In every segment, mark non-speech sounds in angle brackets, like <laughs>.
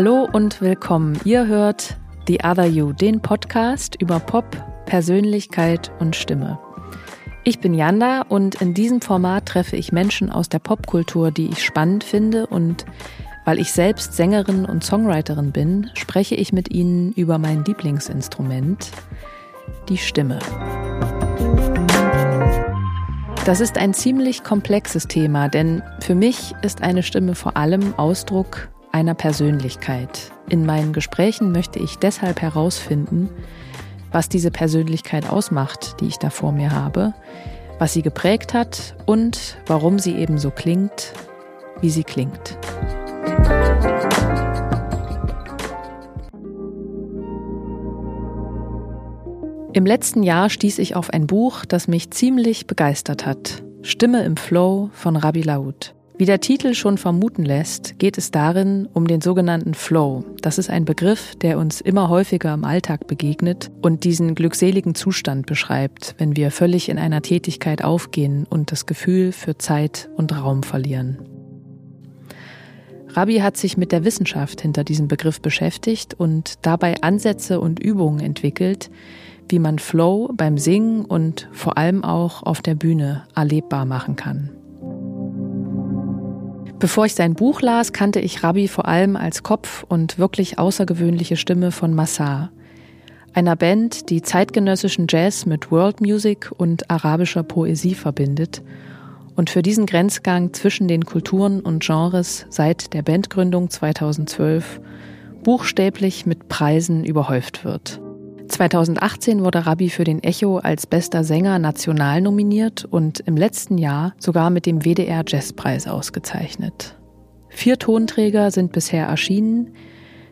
Hallo und willkommen. Ihr hört The Other You, den Podcast über Pop, Persönlichkeit und Stimme. Ich bin Janda und in diesem Format treffe ich Menschen aus der Popkultur, die ich spannend finde und weil ich selbst Sängerin und Songwriterin bin, spreche ich mit ihnen über mein Lieblingsinstrument, die Stimme. Das ist ein ziemlich komplexes Thema, denn für mich ist eine Stimme vor allem Ausdruck einer Persönlichkeit. In meinen Gesprächen möchte ich deshalb herausfinden, was diese Persönlichkeit ausmacht, die ich da vor mir habe, was sie geprägt hat und warum sie eben so klingt, wie sie klingt. Im letzten Jahr stieß ich auf ein Buch, das mich ziemlich begeistert hat. Stimme im Flow von Rabbi Laut. Wie der Titel schon vermuten lässt, geht es darin um den sogenannten Flow. Das ist ein Begriff, der uns immer häufiger im Alltag begegnet und diesen glückseligen Zustand beschreibt, wenn wir völlig in einer Tätigkeit aufgehen und das Gefühl für Zeit und Raum verlieren. Rabbi hat sich mit der Wissenschaft hinter diesem Begriff beschäftigt und dabei Ansätze und Übungen entwickelt, wie man Flow beim Singen und vor allem auch auf der Bühne erlebbar machen kann. Bevor ich sein Buch las, kannte ich Rabbi vor allem als Kopf und wirklich außergewöhnliche Stimme von Massar, einer Band, die zeitgenössischen Jazz mit World Music und arabischer Poesie verbindet und für diesen Grenzgang zwischen den Kulturen und Genres seit der Bandgründung 2012 buchstäblich mit Preisen überhäuft wird. 2018 wurde Rabbi für den Echo als bester Sänger national nominiert und im letzten Jahr sogar mit dem WDR Jazzpreis ausgezeichnet. Vier Tonträger sind bisher erschienen.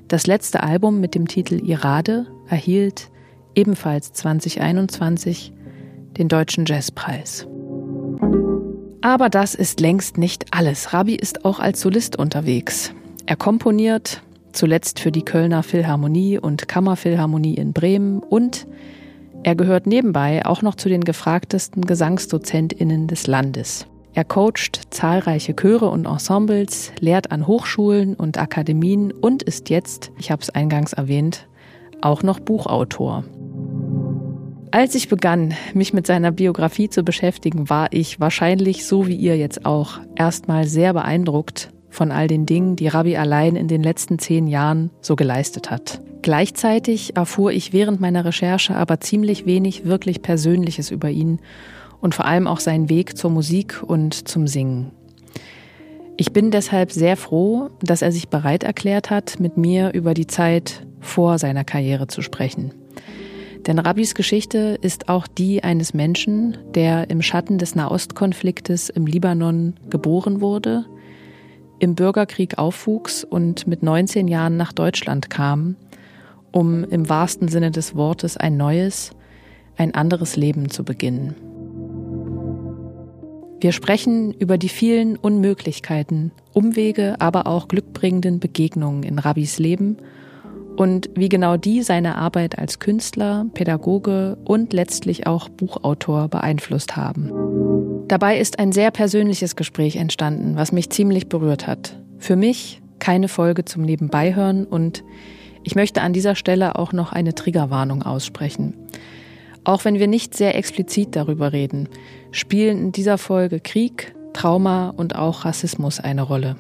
Das letzte Album mit dem Titel Irade erhielt ebenfalls 2021 den Deutschen Jazzpreis. Aber das ist längst nicht alles. Rabbi ist auch als Solist unterwegs. Er komponiert, zuletzt für die Kölner Philharmonie und Kammerphilharmonie in Bremen und er gehört nebenbei auch noch zu den gefragtesten Gesangsdozentinnen des Landes. Er coacht zahlreiche Chöre und Ensembles, lehrt an Hochschulen und Akademien und ist jetzt, ich habe es eingangs erwähnt, auch noch Buchautor. Als ich begann, mich mit seiner Biografie zu beschäftigen, war ich wahrscheinlich, so wie ihr jetzt auch, erstmal sehr beeindruckt von all den Dingen, die Rabbi allein in den letzten zehn Jahren so geleistet hat. Gleichzeitig erfuhr ich während meiner Recherche aber ziemlich wenig wirklich Persönliches über ihn und vor allem auch seinen Weg zur Musik und zum Singen. Ich bin deshalb sehr froh, dass er sich bereit erklärt hat, mit mir über die Zeit vor seiner Karriere zu sprechen. Denn Rabbis Geschichte ist auch die eines Menschen, der im Schatten des Nahostkonfliktes im Libanon geboren wurde, im Bürgerkrieg aufwuchs und mit 19 Jahren nach Deutschland kam, um im wahrsten Sinne des Wortes ein neues, ein anderes Leben zu beginnen. Wir sprechen über die vielen Unmöglichkeiten, Umwege, aber auch glückbringenden Begegnungen in Rabbis Leben und wie genau die seine Arbeit als Künstler, Pädagoge und letztlich auch Buchautor beeinflusst haben. Dabei ist ein sehr persönliches Gespräch entstanden, was mich ziemlich berührt hat. Für mich keine Folge zum Nebenbeihören und ich möchte an dieser Stelle auch noch eine Triggerwarnung aussprechen. Auch wenn wir nicht sehr explizit darüber reden, spielen in dieser Folge Krieg, Trauma und auch Rassismus eine Rolle.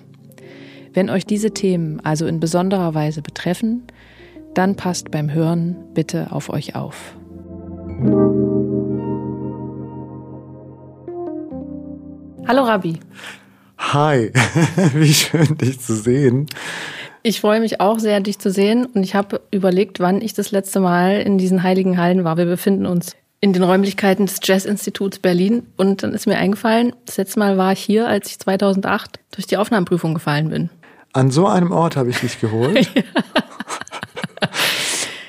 Wenn euch diese Themen also in besonderer Weise betreffen, dann passt beim Hören bitte auf euch auf. Hallo Rabbi. Hi, <laughs> wie schön dich zu sehen. Ich freue mich auch sehr, dich zu sehen und ich habe überlegt, wann ich das letzte Mal in diesen heiligen Hallen war. Wir befinden uns in den Räumlichkeiten des Jazz-Instituts Berlin und dann ist mir eingefallen, das letzte Mal war ich hier, als ich 2008 durch die Aufnahmeprüfung gefallen bin. An so einem Ort habe ich dich geholt. <laughs> <laughs>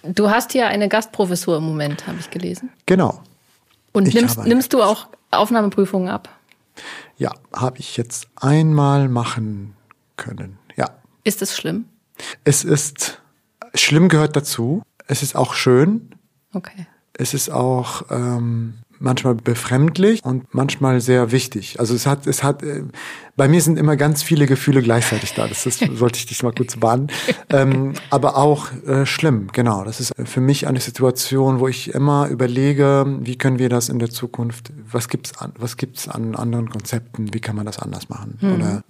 du hast hier eine Gastprofessur im Moment, habe ich gelesen. Genau. Und nimmst, nimmst du auch Aufnahmeprüfungen ab? Ja, habe ich jetzt einmal machen können. Ja. Ist es schlimm? Es ist schlimm gehört dazu. Es ist auch schön. Okay. Es ist auch ähm, manchmal befremdlich und manchmal sehr wichtig. Also es hat, es hat, äh, bei mir sind immer ganz viele Gefühle gleichzeitig da. Das, das <laughs> sollte ich dich mal kurz warnen. ähm, aber auch äh, schlimm, genau. Das ist für mich eine Situation, wo ich immer überlege, wie können wir das in der Zukunft, was gibt's an, was gibt's an anderen Konzepten, wie kann man das anders machen? Mhm. Oder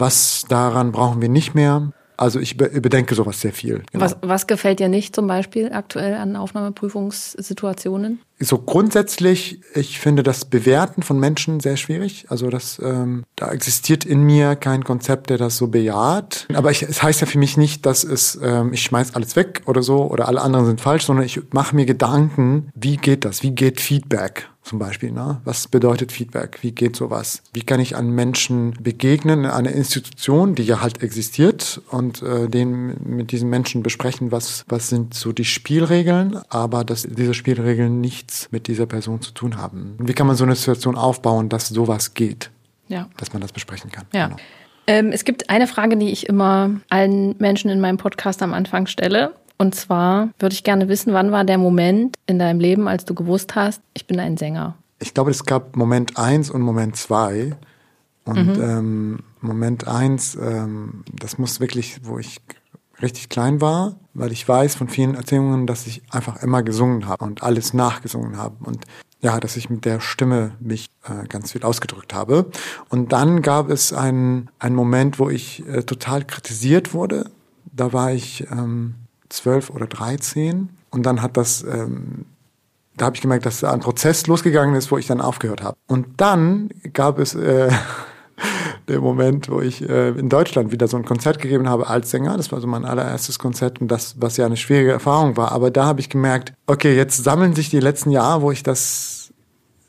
was daran brauchen wir nicht mehr? Also ich überdenke sowas sehr viel. Genau. Was, was gefällt dir nicht zum Beispiel aktuell an Aufnahmeprüfungssituationen? So grundsätzlich, ich finde das Bewerten von Menschen sehr schwierig. Also das, ähm, da existiert in mir kein Konzept, der das so bejaht. Aber ich, es heißt ja für mich nicht, dass es, ähm, ich schmeiß alles weg oder so oder alle anderen sind falsch, sondern ich mache mir Gedanken, wie geht das? Wie geht Feedback? Zum Beispiel. Ne? Was bedeutet Feedback? Wie geht sowas? Wie kann ich an Menschen begegnen in einer Institution, die ja halt existiert und äh, den mit diesen Menschen besprechen, was, was sind so die Spielregeln, aber dass diese Spielregeln nichts mit dieser Person zu tun haben. Wie kann man so eine Situation aufbauen, dass sowas geht? Ja. Dass man das besprechen kann. Ja. Genau. Ähm, es gibt eine Frage, die ich immer allen Menschen in meinem Podcast am Anfang stelle. Und zwar würde ich gerne wissen, wann war der Moment in deinem Leben, als du gewusst hast, ich bin ein Sänger? Ich glaube, es gab Moment eins und Moment zwei. Und mhm. ähm, Moment eins, ähm, das muss wirklich, wo ich richtig klein war, weil ich weiß von vielen Erzählungen, dass ich einfach immer gesungen habe und alles nachgesungen habe und ja, dass ich mit der Stimme mich äh, ganz viel ausgedrückt habe. Und dann gab es einen, einen Moment, wo ich äh, total kritisiert wurde. Da war ich ähm, zwölf oder dreizehn. Und dann hat das, ähm, da habe ich gemerkt, dass ein Prozess losgegangen ist, wo ich dann aufgehört habe. Und dann gab es äh, <laughs> der Moment, wo ich äh, in Deutschland wieder so ein Konzert gegeben habe als Sänger. Das war so mein allererstes Konzert und das, was ja eine schwierige Erfahrung war. Aber da habe ich gemerkt, okay, jetzt sammeln sich die letzten Jahre, wo ich das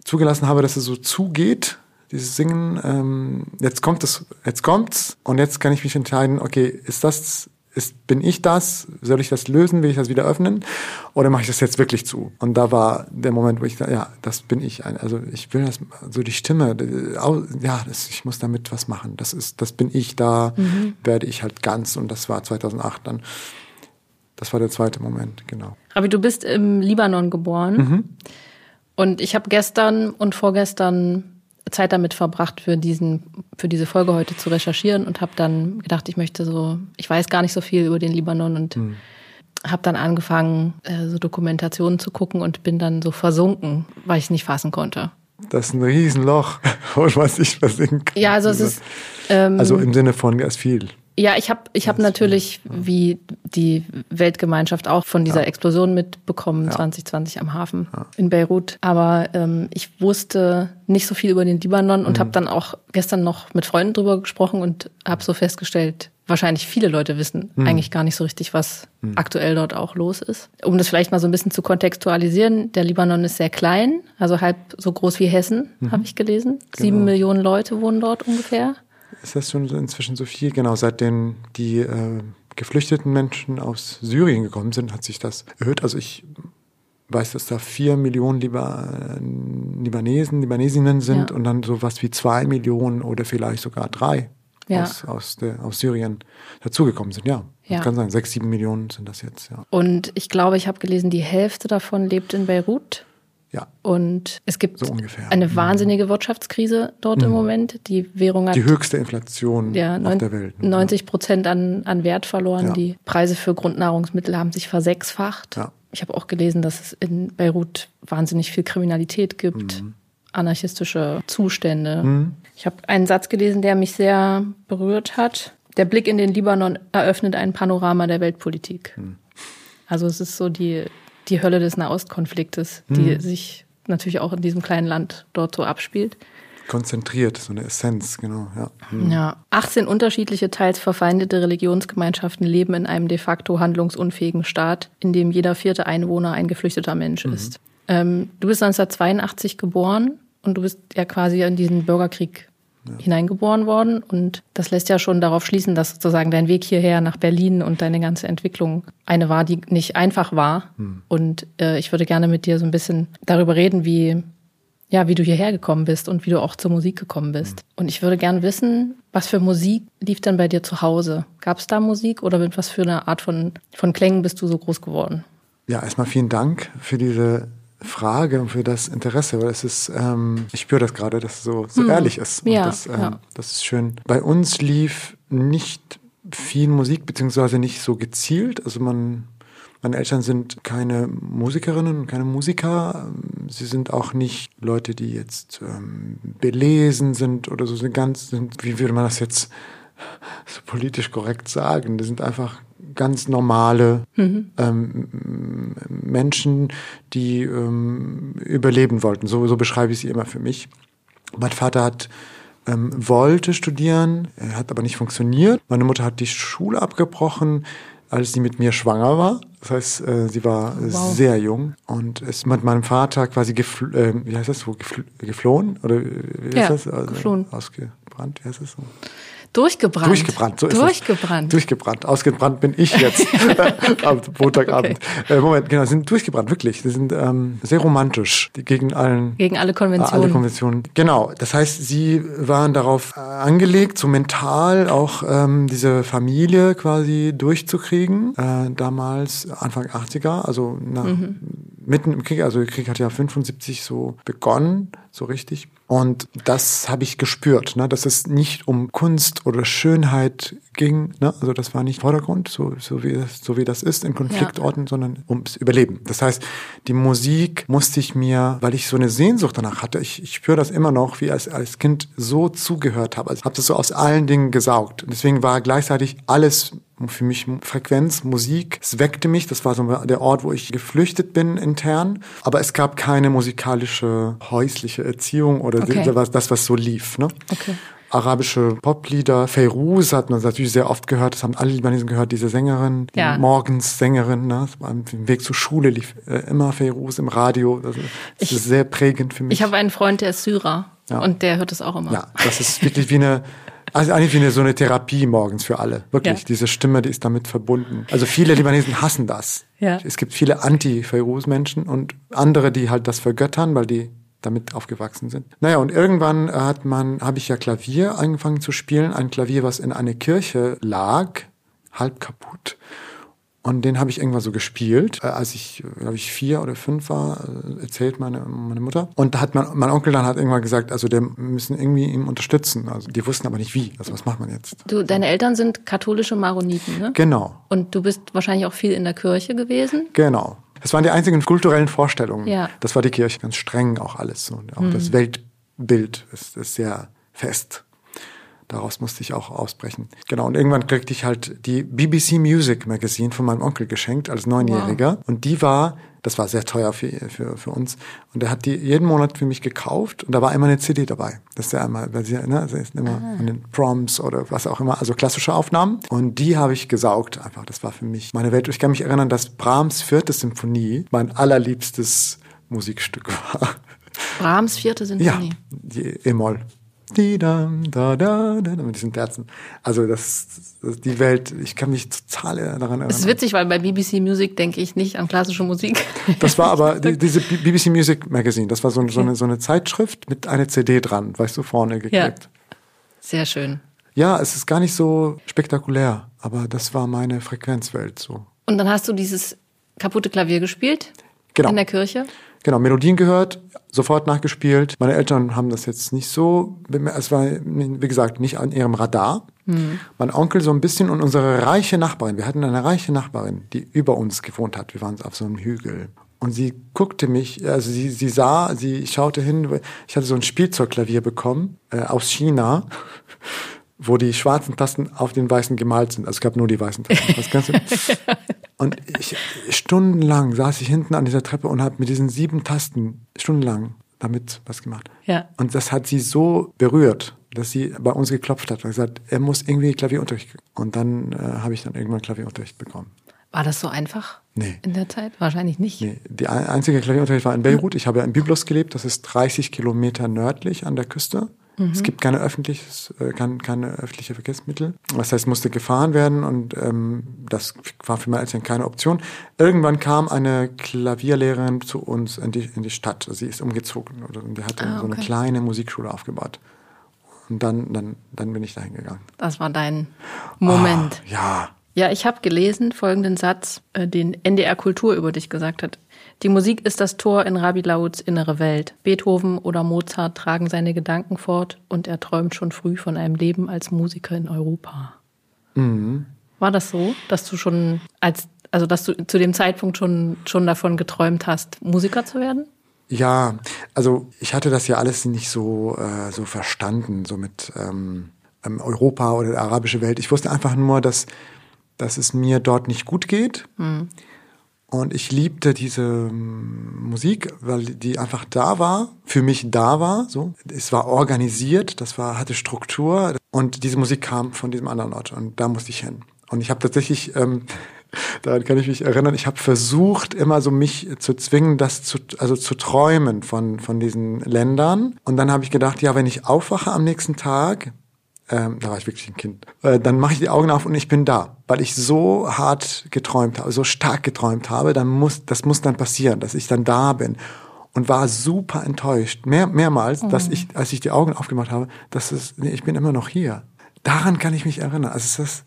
zugelassen habe, dass es so zugeht dieses Singen. Ähm, jetzt kommt es, jetzt kommt's und jetzt kann ich mich entscheiden, okay, ist das ist, bin ich das? Soll ich das lösen? Will ich das wieder öffnen? Oder mache ich das jetzt wirklich zu? Und da war der Moment, wo ich da, ja, das bin ich. Also ich will das, so die Stimme, ja, das, ich muss damit was machen. Das ist, das bin ich. Da mhm. werde ich halt ganz. Und das war 2008 dann. Das war der zweite Moment, genau. Rabi, du bist im Libanon geboren. Mhm. Und ich habe gestern und vorgestern Zeit damit verbracht, für diesen, für diese Folge heute zu recherchieren und habe dann gedacht, ich möchte so, ich weiß gar nicht so viel über den Libanon und mhm. habe dann angefangen, äh, so Dokumentationen zu gucken und bin dann so versunken, weil ich es nicht fassen konnte. Das ist ein Riesenloch, <laughs> wo man sich versinken kann. Ja, also es ist. Ähm, also im Sinne von, es ist viel. Ja, ich habe ich hab natürlich, wie die Weltgemeinschaft, auch von dieser ja. Explosion mitbekommen, ja. 2020 am Hafen ja. in Beirut. Aber ähm, ich wusste nicht so viel über den Libanon und mhm. habe dann auch gestern noch mit Freunden drüber gesprochen und habe so festgestellt, wahrscheinlich viele Leute wissen mhm. eigentlich gar nicht so richtig, was mhm. aktuell dort auch los ist. Um das vielleicht mal so ein bisschen zu kontextualisieren, der Libanon ist sehr klein, also halb so groß wie Hessen, mhm. habe ich gelesen. Genau. Sieben Millionen Leute wohnen dort ungefähr. Ist das schon inzwischen so viel? Genau, seitdem die äh, geflüchteten Menschen aus Syrien gekommen sind, hat sich das erhöht. Also ich weiß, dass da vier Millionen Liba Libanesen, Libanesinnen sind ja. und dann sowas wie zwei Millionen oder vielleicht sogar drei ja. aus, aus, der, aus Syrien dazugekommen sind. Ja, ja. kann sein. Sechs, sieben Millionen sind das jetzt. Ja. Und ich glaube, ich habe gelesen, die Hälfte davon lebt in Beirut. Ja. Und es gibt so eine mhm. wahnsinnige Wirtschaftskrise dort mhm. im Moment. Die Währung hat die höchste Inflation ja, auf der Welt. 90 Prozent an, an Wert verloren. Ja. Die Preise für Grundnahrungsmittel haben sich versechsfacht. Ja. Ich habe auch gelesen, dass es in Beirut wahnsinnig viel Kriminalität gibt, mhm. anarchistische Zustände. Mhm. Ich habe einen Satz gelesen, der mich sehr berührt hat. Der Blick in den Libanon eröffnet ein Panorama der Weltpolitik. Mhm. Also es ist so die die Hölle des Nahostkonfliktes, die mhm. sich natürlich auch in diesem kleinen Land dort so abspielt. Konzentriert, so eine Essenz, genau. Ja. Mhm. ja. 18 unterschiedliche, teils verfeindete Religionsgemeinschaften leben in einem de facto handlungsunfähigen Staat, in dem jeder vierte Einwohner ein geflüchteter Mensch mhm. ist. Ähm, du bist 1982 geboren und du bist ja quasi in diesen Bürgerkrieg ja. hineingeboren worden. Und das lässt ja schon darauf schließen, dass sozusagen dein Weg hierher nach Berlin und deine ganze Entwicklung eine war, die nicht einfach war. Hm. Und äh, ich würde gerne mit dir so ein bisschen darüber reden, wie ja, wie du hierher gekommen bist und wie du auch zur Musik gekommen bist. Mhm. Und ich würde gerne wissen, was für Musik lief denn bei dir zu Hause? Gab es da Musik oder mit was für einer Art von, von Klängen bist du so groß geworden? Ja, erstmal vielen Dank für diese Frage und für das Interesse, weil es ist, ähm, ich spüre das gerade, dass es so, so hm. ehrlich ist. Ja, das, ähm, ja. das ist schön. Bei uns lief nicht viel Musik, beziehungsweise nicht so gezielt. Also man, meine Eltern sind keine Musikerinnen und keine Musiker. Sie sind auch nicht Leute, die jetzt ähm, belesen sind oder so sind ganz, sind, wie würde man das jetzt so politisch korrekt sagen? Die sind einfach ganz normale mhm. ähm, Menschen, die ähm, überleben wollten. So, so beschreibe ich sie immer für mich. Mein Vater hat ähm, wollte studieren, hat aber nicht funktioniert. Meine Mutter hat die Schule abgebrochen, als sie mit mir schwanger war. Das heißt, äh, sie war wow. sehr jung und ist mit meinem Vater quasi gefl äh, wie heißt das, wo gefl geflohen oder wie heißt ja, das? Also, geflohen. Ausgebrannt, wie heißt das so? Durchgebrannt. Durchgebrannt, so ist Durchgebrannt. Es. Durchgebrannt. Ausgebrannt bin ich jetzt <laughs> <laughs> am Montagabend. Okay. Äh, Moment, genau, sind durchgebrannt, wirklich. Sie sind ähm, sehr romantisch gegen allen. Gegen alle Konventionen. Alle Konventionen. Genau. Das heißt, sie waren darauf äh, angelegt, so mental auch ähm, diese Familie quasi durchzukriegen. Äh, damals Anfang 80er, also nach, mhm. Mitten im Krieg, also der Krieg hat ja 75 so begonnen, so richtig. Und das habe ich gespürt, ne, dass es nicht um Kunst oder Schönheit ging. Ne? Also das war nicht Vordergrund, so, so, wie, das, so wie das ist in Konfliktorten, ja. sondern ums Überleben. Das heißt, die Musik musste ich mir, weil ich so eine Sehnsucht danach hatte, ich, ich spüre das immer noch, wie als, als Kind so zugehört habe. Also habe das so aus allen Dingen gesaugt. Und deswegen war gleichzeitig alles für mich Frequenz, Musik. Es weckte mich. Das war so der Ort, wo ich geflüchtet bin intern. Aber es gab keine musikalische häusliche Erziehung oder okay. das, was so lief. Ne? Okay arabische Poplieder. Feiruz hat man natürlich sehr oft gehört, das haben alle Libanesen gehört, diese Sängerin, die ja. Morgenssängerin, ne? Am Weg zur Schule lief äh, immer Feiruz im Radio. Das, das ich, ist sehr prägend für mich. Ich habe einen Freund, der ist Syrer ja. und der hört das auch immer. Ja, das ist wirklich wie eine also eigentlich wie eine, so eine Therapie morgens für alle. Wirklich. Ja. Diese Stimme, die ist damit verbunden. Also viele Libanesen hassen das. Ja. Es gibt viele Anti-Feiruz-Menschen und andere, die halt das vergöttern, weil die damit aufgewachsen sind. Naja, und irgendwann hat man, habe ich ja Klavier angefangen zu spielen. Ein Klavier, was in einer Kirche lag, halb kaputt. Und den habe ich irgendwann so gespielt, äh, als ich, glaube ich, vier oder fünf war, äh, erzählt meine, meine Mutter. Und da hat mein, mein Onkel dann hat irgendwann gesagt, also der müssen irgendwie ihm unterstützen. Also die wussten aber nicht wie. Also was macht man jetzt? Du, deine Eltern sind katholische Maroniten, ne? Genau. Und du bist wahrscheinlich auch viel in der Kirche gewesen? Genau. Das waren die einzigen kulturellen Vorstellungen. Ja. Das war die Kirche, ganz streng auch alles. Und auch mhm. das Weltbild ist, ist sehr fest. Daraus musste ich auch ausbrechen. Genau, und irgendwann kriegte ich halt die BBC Music Magazine von meinem Onkel geschenkt als Neunjähriger. Wow. Und die war, das war sehr teuer für, für, für uns. Und er hat die jeden Monat für mich gekauft und da war immer eine CD dabei. Das ist ja einmal, weil sie, ne, das ist immer ah. an den Proms oder was auch immer, also klassische Aufnahmen. Und die habe ich gesaugt einfach. Das war für mich meine Welt. Ich kann mich erinnern, dass Brahms vierte Symphonie mein allerliebstes Musikstück <laughs> war. Brahms vierte Symphonie? Ja, die E-Moll. Die da, da, da, da, mit diesen Terzen. Also das, das, die Welt, ich kann mich total daran erinnern. Das ist witzig, weil bei BBC Music denke ich nicht an klassische Musik. Das war aber die, diese <laughs> BBC Music Magazine, das war so, okay. so, eine, so eine Zeitschrift mit einer CD dran, weißt du, vorne geklebt. Ja. Sehr schön. Ja, es ist gar nicht so spektakulär, aber das war meine Frequenzwelt so. Und dann hast du dieses kaputte Klavier gespielt? Genau. In der Kirche? Genau, Melodien gehört, sofort nachgespielt. Meine Eltern haben das jetzt nicht so, es war, wie gesagt, nicht an ihrem Radar. Mhm. Mein Onkel so ein bisschen und unsere reiche Nachbarin, wir hatten eine reiche Nachbarin, die über uns gewohnt hat. Wir waren auf so einem Hügel. Und sie guckte mich, also sie, sie sah, sie schaute hin, ich hatte so ein Spielzeugklavier bekommen, äh, aus China wo die schwarzen Tasten auf den weißen gemalt sind. Also es gab nur die weißen Tasten. Das Ganze. <laughs> und ich, stundenlang saß ich hinten an dieser Treppe und habe mit diesen sieben Tasten stundenlang damit was gemacht. Ja. Und das hat sie so berührt, dass sie bei uns geklopft hat und gesagt, er muss irgendwie Klavierunterricht. Und dann äh, habe ich dann irgendwann Klavierunterricht bekommen. War das so einfach? Nee. In der Zeit? Wahrscheinlich nicht. Nee. Die einzige Klavierunterricht war in Beirut. Ich habe ja in Byblos gelebt. Das ist 30 Kilometer nördlich an der Küste. Mhm. Es gibt keine, öffentliches, äh, keine, keine öffentliche Verkehrsmittel. Das heißt, musste gefahren werden und ähm, das war für meine Eltern keine Option. Irgendwann kam eine Klavierlehrerin zu uns in die, in die Stadt. Sie ist umgezogen und wir hatten ah, okay. so eine kleine Musikschule aufgebaut. Und dann, dann, dann bin ich dahin gegangen. Das war dein Moment. Oh, ja, Ja, ich habe gelesen folgenden Satz, äh, den NDR Kultur über dich gesagt hat. Die Musik ist das Tor in Rabi Lauts innere Welt. Beethoven oder Mozart tragen seine Gedanken fort und er träumt schon früh von einem Leben als Musiker in Europa. Mhm. War das so, dass du schon als, also dass du zu dem Zeitpunkt schon, schon davon geträumt hast, Musiker zu werden? Ja, also ich hatte das ja alles nicht so, äh, so verstanden, so mit ähm, ähm Europa oder der arabische Welt. Ich wusste einfach nur, dass dass es mir dort nicht gut geht. Mhm. Und ich liebte diese ähm, Musik, weil die einfach da war, für mich da war. So, es war organisiert, das war hatte Struktur und diese Musik kam von diesem anderen Ort und da musste ich hin. Und ich habe tatsächlich, ähm, <laughs> daran kann ich mich erinnern, ich habe versucht immer so mich zu zwingen, das zu, also zu träumen von von diesen Ländern. Und dann habe ich gedacht, ja, wenn ich aufwache am nächsten Tag, ähm, da war ich wirklich ein Kind, äh, dann mache ich die Augen auf und ich bin da, weil ich so hart geträumt habe, so stark geträumt habe, dann muss, das muss dann passieren, dass ich dann da bin und war super enttäuscht, mehr, mehrmals, mhm. dass ich, als ich die Augen aufgemacht habe, dass es, nee, ich bin immer noch hier. Daran kann ich mich erinnern. Also das,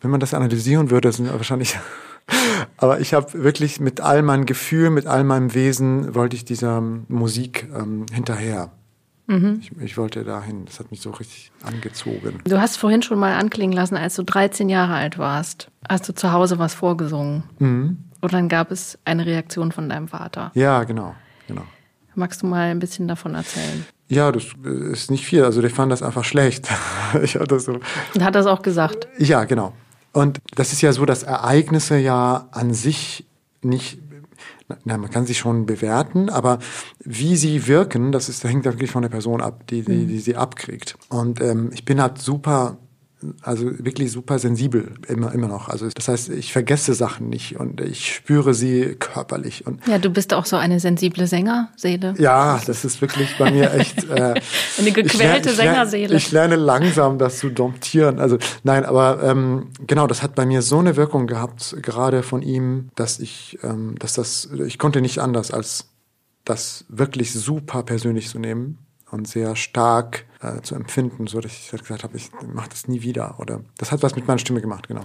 wenn man das analysieren würde, sind wahrscheinlich <laughs> aber ich habe wirklich mit all meinem Gefühl, mit all meinem Wesen wollte ich dieser Musik ähm, hinterher. Mhm. Ich, ich, wollte dahin. Das hat mich so richtig angezogen. Du hast vorhin schon mal anklingen lassen, als du 13 Jahre alt warst, hast du zu Hause was vorgesungen. Mhm. Und dann gab es eine Reaktion von deinem Vater. Ja, genau, genau. Magst du mal ein bisschen davon erzählen? Ja, das ist nicht viel. Also, ich fand das einfach schlecht. <laughs> ich hatte so. Und hat das auch gesagt? Ja, genau. Und das ist ja so, dass Ereignisse ja an sich nicht na, man kann sie schon bewerten, aber wie sie wirken, das ist, das <laughs> hängt wirklich von der Person ab, die, die, die sie abkriegt. Und ähm, ich bin halt super also wirklich super sensibel immer immer noch. Also das heißt, ich vergesse Sachen nicht und ich spüre sie körperlich. Und ja, du bist auch so eine sensible Sängerseele. Ja, das ist wirklich bei mir echt <laughs> äh, eine gequälte ich lerne, ich lerne, Ich lerne langsam, das zu domptieren. Also nein, aber ähm, genau, das hat bei mir so eine Wirkung gehabt, gerade von ihm, dass ich, ähm, dass das, ich konnte nicht anders als das wirklich super persönlich zu nehmen und sehr stark äh, zu empfinden, so dass ich halt gesagt habe, ich mache das nie wieder. Oder das hat was mit meiner Stimme gemacht, genau.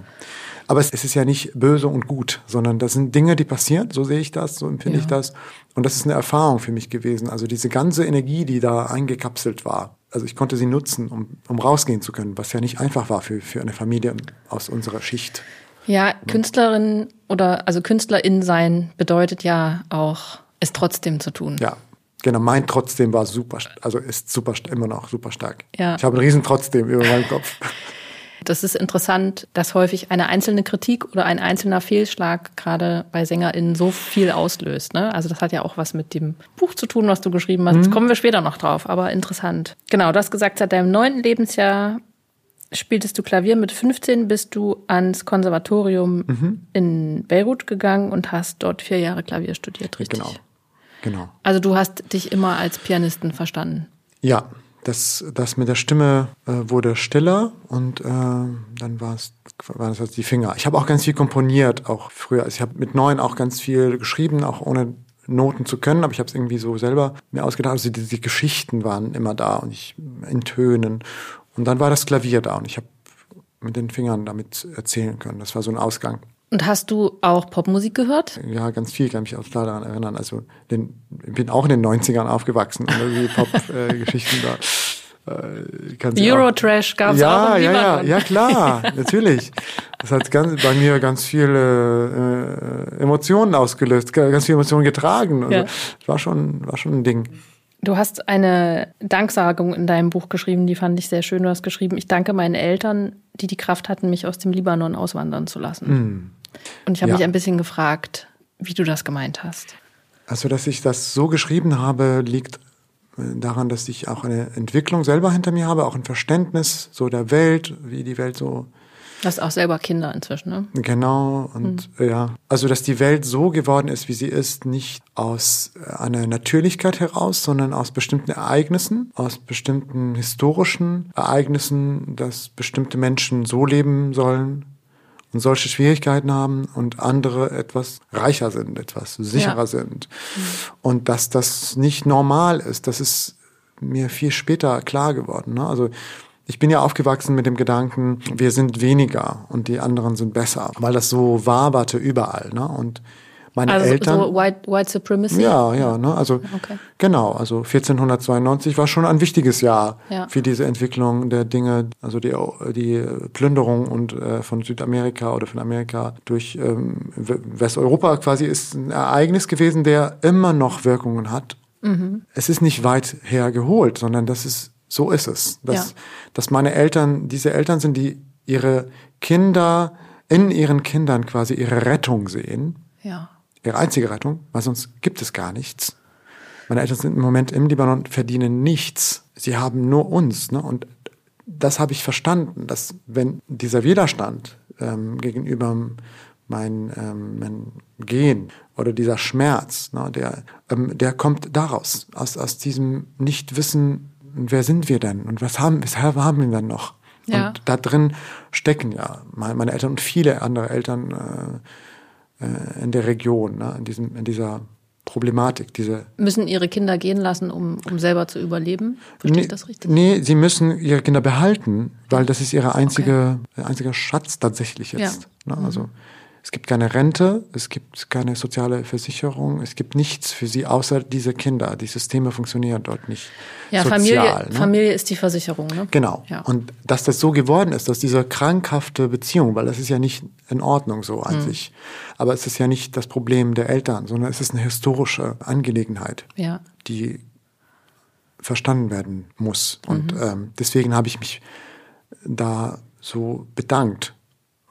Aber es, es, ist ja nicht böse und gut, sondern das sind Dinge, die passieren, so sehe ich das, so empfinde ja. ich das. Und das ist eine Erfahrung für mich gewesen. Also diese ganze Energie, die da eingekapselt war, also ich konnte sie nutzen, um, um rausgehen zu können, was ja nicht einfach war für, für eine Familie aus unserer Schicht. Ja, Künstlerin oder also Künstlerin sein bedeutet ja auch, es trotzdem zu tun. Ja, Genau, mein trotzdem war super, also ist super, immer noch super stark. Ja. Ich habe einen riesen trotzdem über meinem Kopf. <laughs> Das ist interessant, dass häufig eine einzelne Kritik oder ein einzelner Fehlschlag gerade bei SängerInnen so viel auslöst. Ne? Also das hat ja auch was mit dem Buch zu tun, was du geschrieben hast. Mhm. kommen wir später noch drauf, aber interessant. Genau, du hast gesagt, seit deinem neunten Lebensjahr spieltest du Klavier. Mit 15 bist du ans Konservatorium mhm. in Beirut gegangen und hast dort vier Jahre Klavier studiert, richtig? Genau. Genau. Also du hast dich immer als Pianisten verstanden. Ja, das, das mit der Stimme äh, wurde stiller und äh, dann war es waren es die Finger. Ich habe auch ganz viel komponiert, auch früher. Also ich habe mit neun auch ganz viel geschrieben, auch ohne Noten zu können, aber ich habe es irgendwie so selber mir ausgedacht. Also die, die Geschichten waren immer da und ich in Tönen. Und dann war das Klavier da und ich habe mit den Fingern damit erzählen können. Das war so ein Ausgang. Und hast du auch Popmusik gehört? Ja, ganz viel, kann mich auch daran erinnern. Also den, ich bin auch in den 90ern aufgewachsen und irgendwie Pop-Geschichten <laughs> äh, da. Äh, Eurotrash gab es ja, auch ja, ja, ja, klar, <laughs> natürlich. Das hat ganz, bei mir ganz viele äh, Emotionen ausgelöst, ganz viele Emotionen getragen. Also, ja. war schon, war schon ein Ding. Du hast eine Danksagung in deinem Buch geschrieben, die fand ich sehr schön. Du hast geschrieben, ich danke meinen Eltern, die die Kraft hatten, mich aus dem Libanon auswandern zu lassen. Mm. Und ich habe ja. mich ein bisschen gefragt, wie du das gemeint hast. Also, dass ich das so geschrieben habe, liegt daran, dass ich auch eine Entwicklung selber hinter mir habe, auch ein Verständnis so der Welt, wie die Welt so. Du hast auch selber Kinder inzwischen, ne? Genau, und hm. ja. Also, dass die Welt so geworden ist, wie sie ist, nicht aus äh, einer Natürlichkeit heraus, sondern aus bestimmten Ereignissen, aus bestimmten historischen Ereignissen, dass bestimmte Menschen so leben sollen, und solche Schwierigkeiten haben und andere etwas reicher sind, etwas sicherer ja. sind. Mhm. Und dass das nicht normal ist, das ist mir viel später klar geworden. Ne? Also ich bin ja aufgewachsen mit dem Gedanken, wir sind weniger und die anderen sind besser, weil das so waberte überall. Ne? Und meine also Eltern. so White, White Supremacy? Ja, ja, ne? Also Okay. genau, also 1492 war schon ein wichtiges Jahr Ja. für diese Entwicklung der Dinge, also die, die Plünderung und äh, von Südamerika oder von Amerika durch ähm, Westeuropa quasi ist ein Ereignis gewesen, der immer noch Wirkungen hat. Es ist nicht weit hergeholt, sondern das ist so ist es, dass, Ja. dass meine Eltern diese Eltern sind, die ihre Kinder in ihren Kindern quasi ihre Rettung sehen Ja. ihre einzige Rettung, weil sonst gibt es gar nichts. Meine Eltern sind im Moment im Libanon, verdienen nichts. Sie haben nur uns. Ne? Und das habe ich verstanden, dass wenn dieser Widerstand ähm, gegenüber mein, ähm, mein Gehen oder dieser Schmerz, ne, der, ähm, der kommt daraus, aus, aus diesem Nichtwissen, wer sind wir denn und was haben, weshalb haben wir denn noch? Ja. Und da drin stecken ja meine, Eltern und viele andere Eltern äh, äh, in der Region, ne, in, diesem, in dieser Problematik, diese Müssen ihre Kinder gehen lassen, um, um selber zu überleben? Verstehe ich das richtig? Nee, sie müssen ihre Kinder behalten, weil das ist ihre einzige, ihr einziger Schatz tatsächlich jetzt. Ja. Ne? Also es gibt keine Rente, es gibt keine soziale Versicherung, es gibt nichts für sie außer diese Kinder. Die Systeme funktionieren dort nicht. Ja, sozial, Familie, ne? Familie ist die Versicherung, ne? Genau. Ja. Und dass das so geworden ist, dass diese krankhafte Beziehung, weil das ist ja nicht in Ordnung so an Hm. sich, aber es ist ja nicht das Problem der Eltern, sondern es ist eine historische Angelegenheit Ja. die verstanden werden muss. Und Mhm. ähm, deswegen habe ich mich da so bedankt,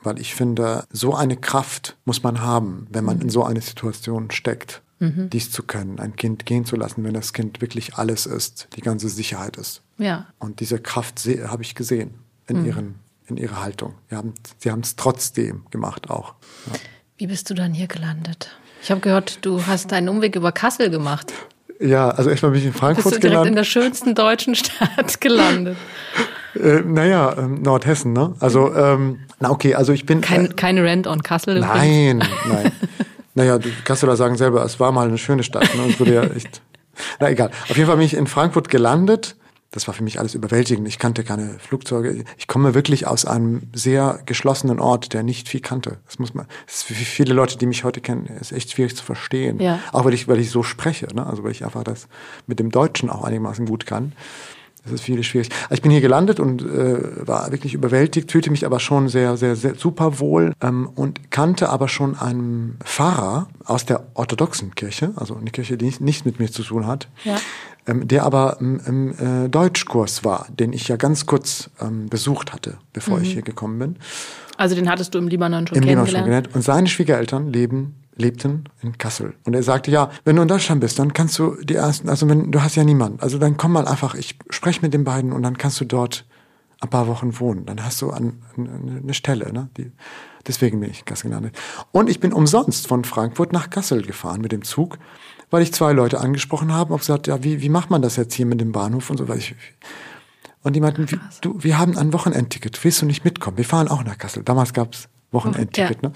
weil ich finde, so eine Kraft muss man haben, wenn Mhm. man in so eine Situation steckt, dies zu können, ein Kind gehen zu lassen, wenn das Kind wirklich alles ist, die ganze Sicherheit ist. Ja. Und diese Kraft habe ich gesehen in, Mhm. ihren, in ihrer Haltung. Haben, sie haben es trotzdem gemacht auch. Ja. Wie bist du dann hier gelandet? Ich habe gehört, du hast einen Umweg über Kassel gemacht. Ja, also erstmal bin ich in Bist Frankfurt du direkt in gelandet. der schönsten deutschen Stadt gelandet? Äh, naja, ähm, Nordhessen, ne? Also, ähm, na okay, also ich bin. Kein, kein Rent on Kassel. übrigens. Nein, <laughs> nein. naja, die Kasseler sagen selber, es war mal eine schöne Stadt. Ne? Es wurde ja echt. Na egal. Auf jeden Fall bin ich in Frankfurt gelandet. Das war für mich alles überwältigend. Ich kannte keine Flugzeuge. Ich komme wirklich aus einem sehr geschlossenen Ort, der nicht viel kannte. Das muss man. Das ist für viele Leute, die mich heute kennen, ist echt schwierig zu verstehen. Ja. Auch weil ich, weil ich so spreche. Ne? Also weil ich einfach das mit dem Deutschen auch einigermaßen gut kann. Das ist viele schwierig. Also ich bin hier gelandet und äh, war wirklich überwältigt, fühlte mich aber schon sehr, sehr, sehr super wohl ähm, und kannte aber schon einen Pfarrer aus der orthodoxen Kirche, also eine Kirche, die nicht, nichts mit mir zu tun hat, Ja. ähm, der aber im, im äh, Deutschkurs war, den ich ja ganz kurz ähm, besucht hatte, bevor ich hier gekommen bin. Also den hattest du im Libanon schon Im Libanon schon kennengelernt? gelernt. Und seine Schwiegereltern leben, lebten in Kassel. Und er sagte, ja, wenn du in Deutschland bist, dann kannst du die ersten, also wenn, du hast ja niemanden, also dann komm mal einfach, ich spreche mit den beiden und dann kannst du dort ein paar Wochen wohnen. Dann hast du an, an, eine Stelle, ne? Die, deswegen bin ich in Kassel gelandet. Und ich bin umsonst von Frankfurt nach Kassel gefahren mit dem Zug, weil ich zwei Leute angesprochen habe und gesagt, ja, wie, wie macht man das jetzt hier mit dem Bahnhof und so, weil ich, und die meinten, wie, du, wir haben ein Wochenendticket, willst du nicht mitkommen? Wir fahren auch nach Kassel. Damals gab's Wochenendticket, Ja, ne?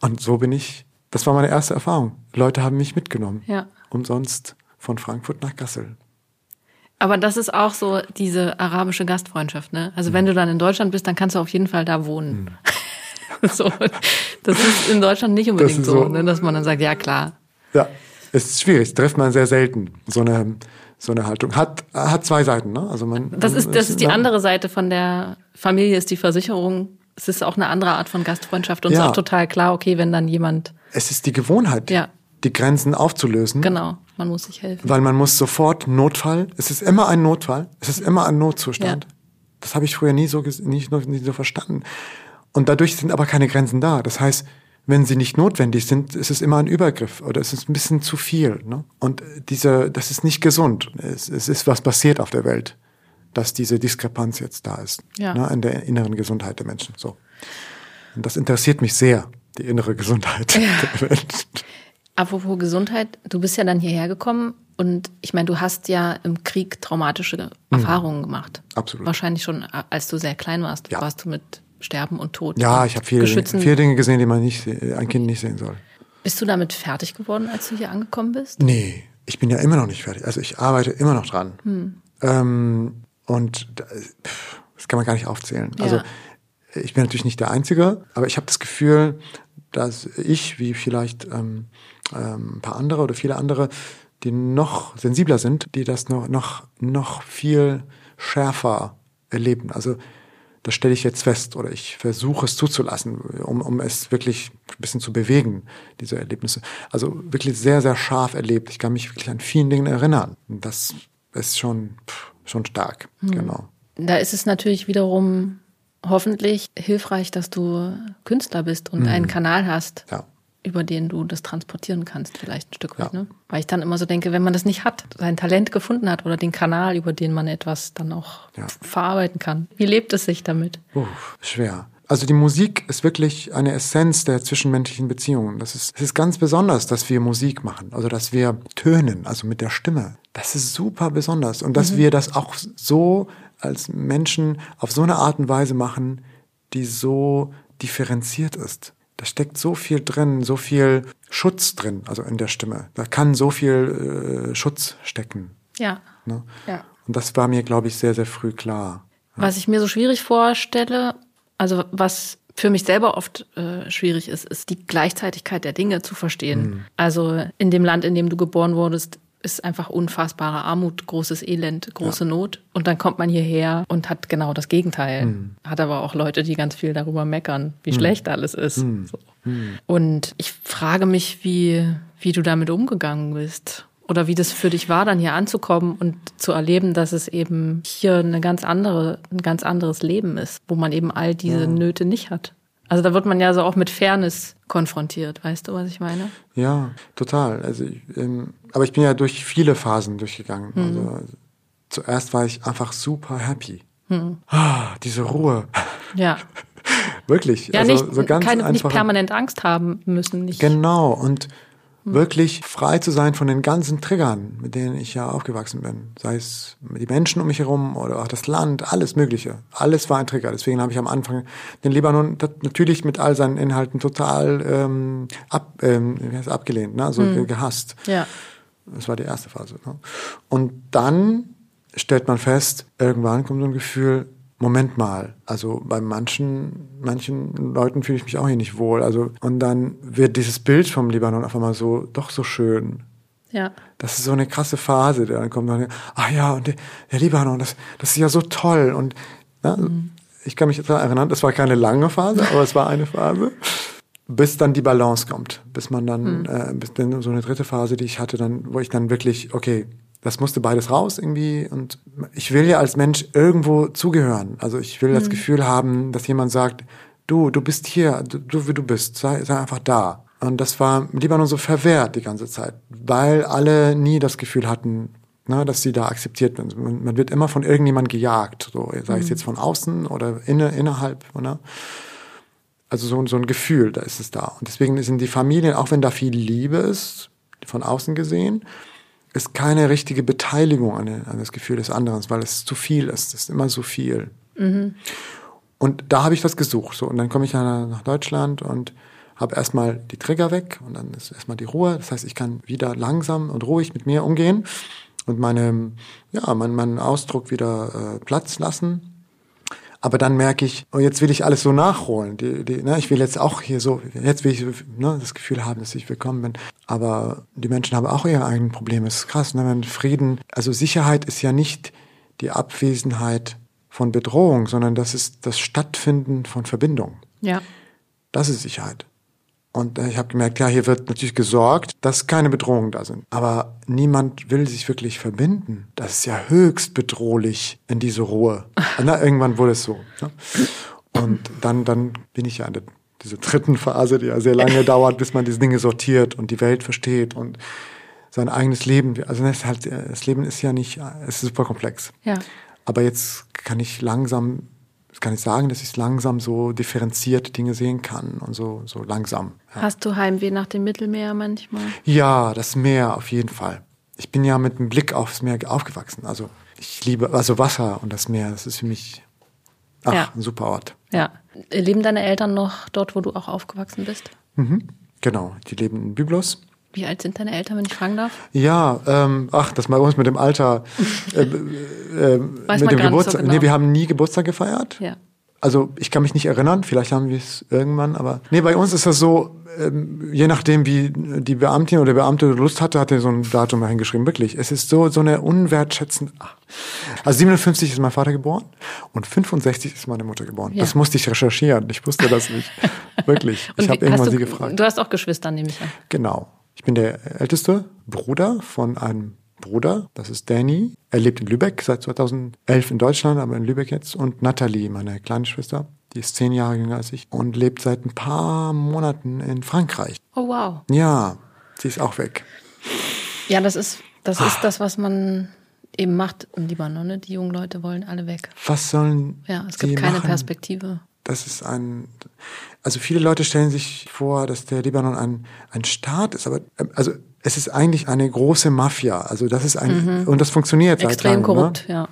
Und so bin ich, das war meine erste Erfahrung. Leute haben mich mitgenommen. Ja. Umsonst von Frankfurt nach Kassel. Aber das ist auch so diese arabische Gastfreundschaft, ne? Also wenn du dann in Deutschland bist, dann kannst du auf jeden Fall da wohnen. <laughs> so, das ist in Deutschland nicht unbedingt so, so- ne? dass man dann sagt, ja klar. Ja, es ist schwierig, das trifft man sehr selten, so eine, so eine Haltung. Hat, hat zwei Seiten, ne? Also man, Das ist, das ist die andere Seite von der Familie, ist die Versicherung. Es ist auch eine andere Art von Gastfreundschaft und es Ja. ist auch total klar, okay, wenn dann jemand, Es ist die Gewohnheit, Ja. die Grenzen aufzulösen. genau, man muss sich helfen. Weil man muss sofort Notfall, es ist immer ein Notfall, es ist immer ein Notzustand. Ja. Das habe ich früher nie so, nie, nie so verstanden. Und dadurch sind aber keine Grenzen da. Das heißt, wenn sie nicht notwendig sind, ist es immer ein Übergriff oder es ist ein bisschen zu viel. Ne? Und diese, das ist nicht gesund. Es, es ist was passiert auf der Welt, dass diese Diskrepanz jetzt da ist Ja. ne? in der inneren Gesundheit der Menschen. So. Und das interessiert mich sehr, die innere Gesundheit der Menschen. Apropos Gesundheit, du bist ja dann hierher gekommen und ich meine, du hast ja im Krieg traumatische Erfahrungen gemacht. Mhm. Absolut. Wahrscheinlich schon, als du sehr klein warst, Ja. warst du mit Sterben und Tod. Ja, und ich habe viele, viele Dinge gesehen, die man nicht, ein Kind nicht sehen soll. Bist du damit fertig geworden, als du hier angekommen bist? Nee, ich bin ja immer noch nicht fertig. Also ich arbeite immer noch dran. Ähm, und das kann man gar nicht aufzählen. Ja. Also ich bin natürlich nicht der Einzige, aber ich habe das Gefühl, dass ich, wie vielleicht ähm, ähm, ein paar andere oder viele andere, die noch sensibler sind, die das noch, noch, noch viel schärfer erleben. Also das stelle ich jetzt fest oder ich versuche es zuzulassen, um, um es wirklich ein bisschen zu bewegen, diese Erlebnisse. Also wirklich sehr, sehr scharf erlebt. Ich kann mich wirklich an vielen Dingen erinnern. Das ist schon, schon stark, mhm. genau. Da ist es natürlich wiederum hoffentlich hilfreich, dass du Künstler bist und mhm. einen Kanal hast. Ja über den du das transportieren kannst, vielleicht ein Stück weit. Ja. Ne? Weil ich dann immer so denke, wenn man das nicht hat, sein Talent gefunden hat oder den Kanal, über den man etwas dann auch ja. verarbeiten kann. Wie lebt es sich damit? Uh, schwer. Also die Musik ist wirklich eine Essenz der zwischenmenschlichen Beziehungen. Das ist, es ist ganz besonders, dass wir Musik machen, also dass wir tönen, also mit der Stimme. Das ist super besonders und dass mhm. wir das auch so als Menschen auf so eine Art und Weise machen, die so differenziert ist da steckt so viel drin, so viel Schutz drin, also in der Stimme. Da kann so viel äh, Schutz stecken. Ja. Ne? ja. Und das war mir, glaube ich, sehr, sehr früh klar. Ja. Was ich mir so schwierig vorstelle, also was für mich selber oft äh, schwierig ist, ist die Gleichzeitigkeit der Dinge zu verstehen. Mhm. Also in dem Land, in dem du geboren wurdest, ist einfach unfassbare Armut, großes Elend, große ja. Not. Und dann kommt man hierher und hat genau das Gegenteil. Mhm. Hat aber auch Leute, die ganz viel darüber meckern, wie mhm. schlecht alles ist. Mhm. So. Hm. Und ich frage mich, wie, wie du damit umgegangen bist. Oder wie das für dich war, dann hier anzukommen und zu erleben, dass es eben hier eine ganz andere, ein ganz anderes Leben ist, wo man eben all diese. Nöte nicht hat. Also da wird man ja so auch mit Fairness konfrontiert, weißt du, was ich meine? Ja, total. Also, ähm, aber ich bin ja durch viele Phasen durchgegangen. Mhm. Also, zuerst war ich einfach super happy. Mhm. Ah, diese Ruhe. Ja. <laughs> Wirklich. Ja, also, nicht, so ganz keine, nicht permanent Angst haben müssen. Nicht. Genau. Und wirklich frei zu sein von den ganzen Triggern, mit denen ich ja aufgewachsen bin. Sei es die Menschen um mich herum oder auch das Land, alles Mögliche. Alles war ein Trigger. Deswegen habe ich am Anfang den Libanon natürlich mit all seinen Inhalten total ähm, ab, ähm, wie heißt, abgelehnt, ne? also mhm. gehasst. Ja. Das war die erste Phase. Ne? Und dann stellt man fest, irgendwann kommt so ein Gefühl, Moment mal, also bei manchen, manchen Leuten fühle ich mich auch hier nicht wohl. Also, und dann wird dieses Bild vom Libanon auf einmal so, doch so schön. Ja. Das ist so eine krasse Phase, dann kommt dann, ach ja, und der, der Libanon, das, das ist ja so toll. Und ja, mhm. ich kann mich daran erinnern, das war keine lange Phase, aber es war eine Phase. Bis dann die Balance kommt, bis man dann, mhm. äh, bis dann so eine dritte Phase, die ich hatte, dann, wo ich dann wirklich, okay, das musste beides raus irgendwie. Und ich will ja als Mensch irgendwo zugehören. Also ich will mhm. das Gefühl haben, dass jemand sagt, du, du bist hier, du, du wie du bist, sei, sei einfach da. Und das war im Libanon so verwehrt die ganze Zeit, weil alle nie das Gefühl hatten, ne, dass sie da akzeptiert werden. Man, man wird immer von irgendjemand gejagt, so, sei mhm. es jetzt von außen oder inne, innerhalb. Ne? Also so, so ein Gefühl, da ist es da. Und deswegen sind die Familien, auch wenn da viel Liebe ist, von außen gesehen, ist keine richtige Beteiligung an, an, das Gefühl des anderen, weil es zu viel ist. Es ist immer so viel. Mhm. Und da habe ich was gesucht. So, und dann komme ich nach, Deutschland und habe erstmal die Trigger weg und dann ist erstmal die Ruhe. Das heißt, ich kann wieder langsam und ruhig mit mir umgehen und meine, ja, meinen mein Ausdruck wieder äh, Platz lassen. Aber dann merke ich, oh, jetzt will ich alles so nachholen. Die, die, ne, ich will jetzt auch hier so, jetzt will ich ne, das Gefühl haben, dass ich willkommen bin. Aber die Menschen haben auch ihre eigenen Probleme. Es ist krass, ne, wenn Frieden, also Sicherheit ist ja nicht die Abwesenheit von Bedrohung, sondern das ist das Stattfinden von Verbindung. Ja. Das ist Sicherheit. Und ich habe gemerkt, ja, hier wird natürlich gesorgt, dass keine Bedrohungen da sind. Aber niemand will sich wirklich verbinden. Das ist ja höchst bedrohlich in diese Ruhe. <laughs> Na, irgendwann wurde es so. Ne? Und dann, dann bin ich ja in der, dieser dritten Phase, die ja sehr lange <laughs> dauert, bis man diese Dinge sortiert und die Welt versteht und sein eigenes Leben. Also das, halt, das Leben ist ja nicht, es ist super komplex. Ja. Aber jetzt kann ich langsam kann ich sagen, dass ich langsam so differenziert Dinge sehen kann und so, so langsam. Ja. Hast du Heimweh nach dem Mittelmeer manchmal? Ja, das Meer auf jeden Fall. Ich bin ja mit einem Blick aufs Meer aufgewachsen. Also ich liebe, also Wasser und das Meer, das ist für mich ach, ja. ein super Ort. Ja. Leben deine Eltern noch dort, wo du auch aufgewachsen bist? Mhm. Genau, die leben in Byblos. Wie alt sind deine Eltern, wenn ich fragen darf? Ja, ähm, ach, das mal uns mit dem Alter. Äh, äh, <laughs> Weiß mit man dem Geburtstag. so genau. Nee, wir haben nie Geburtstag gefeiert. Ja. Also ich kann mich nicht erinnern, vielleicht haben wir es irgendwann, aber nee, bei uns ist das so, ähm, je nachdem wie die Beamtin oder der Beamte Lust hatte, hat er so ein Datum da hingeschrieben. Wirklich, es ist so so eine unwertschätzende. Ach. Also 57 ist mein Vater geboren und 65 ist meine Mutter geboren. Ja. Das musste ich recherchieren. Ich wusste das nicht. <laughs> Wirklich. Ich habe irgendwann hast sie du, gefragt. Du hast auch Geschwister, nehme ich an. Genau. Ich bin der älteste Bruder von einem Bruder, das ist Danny. Er lebt in Lübeck seit 2011 in Deutschland, aber in Lübeck jetzt. Und Nathalie, meine kleine Schwester, die ist zehn Jahre jünger als ich und lebt seit ein paar Monaten in Frankreich. Oh wow. Ja, sie ist auch weg. Ja, das ist das Ah. ist das, was man eben macht im Libanon. Ne? Die jungen Leute wollen alle weg. Was sollen Ja, es gibt keine machen? Perspektive. Das ist ein, also viele Leute stellen sich vor, dass der Libanon ein, ein Staat ist, aber ähm, also es ist eigentlich eine große Mafia. Also das ist ein, und das funktioniert seit Mhm. Extrem langem. korrupt, Ne? ja.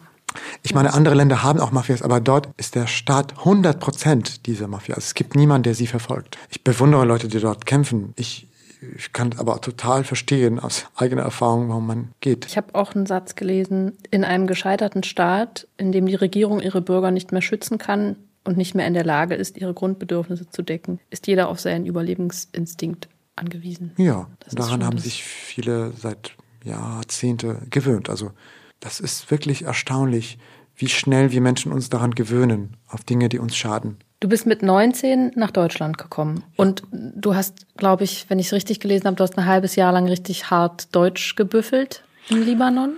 Ich meine, andere Länder haben auch Mafias, aber dort ist der Staat 100 Prozent dieser Mafia. Also es gibt niemanden, der sie verfolgt. Ich bewundere Leute, die dort kämpfen. Ich, ich kann aber total verstehen aus eigener Erfahrung, warum man geht. Ich habe auch einen Satz gelesen, in einem gescheiterten Staat, in dem die Regierung ihre Bürger nicht mehr schützen kann und nicht mehr in der Lage ist, ihre Grundbedürfnisse zu decken, ist jeder auf seinen Überlebensinstinkt angewiesen. Ja, Das daran haben das- sich viele seit Jahrzehnte gewöhnt. Also das ist wirklich erstaunlich, wie schnell wir Menschen uns daran gewöhnen, auf Dinge, die uns schaden. Du bist mit 19 nach Deutschland gekommen und du hast, glaube ich, wenn ich es richtig gelesen habe, du hast ein halbes Jahr lang richtig hart Deutsch gebüffelt im Libanon.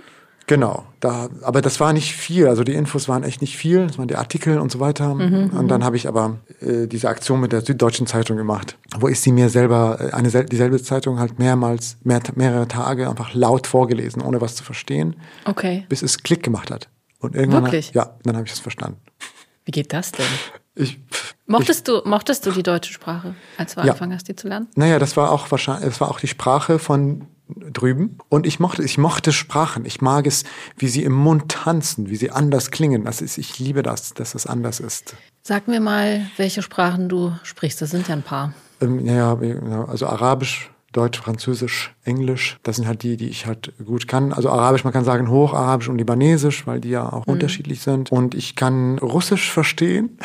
Genau, da, aber das war nicht viel. Also die Infos waren echt nicht viel. Das waren die Artikel und so weiter. und dann habe ich aber äh, diese Aktion mit der Süddeutschen Zeitung gemacht, wo ich sie mir selber, äh, eine sel- dieselbe Zeitung halt mehrmals, mehr, mehrere Tage einfach laut vorgelesen, ohne was zu verstehen, Okay. bis es Klick gemacht hat. Und irgendwann, Wirklich? Hat, ja, dann habe ich es verstanden. Wie geht das denn? Ich, Mochtest du, mochtest du die deutsche Sprache, als du Ja. angefangen hast, die zu lernen? Naja, das war auch wahrscheinlich, das war auch die Sprache von drüben. Und ich mochte, ich mochte Sprachen. Ich mag es, wie sie im Mund tanzen, wie sie anders klingen. Das ist, ich liebe das, dass das anders ist. Sag mir mal, welche Sprachen du sprichst. Das sind ja ein paar. Ähm, ja, also Arabisch, Deutsch, Französisch, Englisch, das sind halt die, die ich halt gut kann. Also Arabisch, man kann sagen Hocharabisch und Libanesisch, weil die ja auch unterschiedlich sind. Und ich kann Russisch verstehen.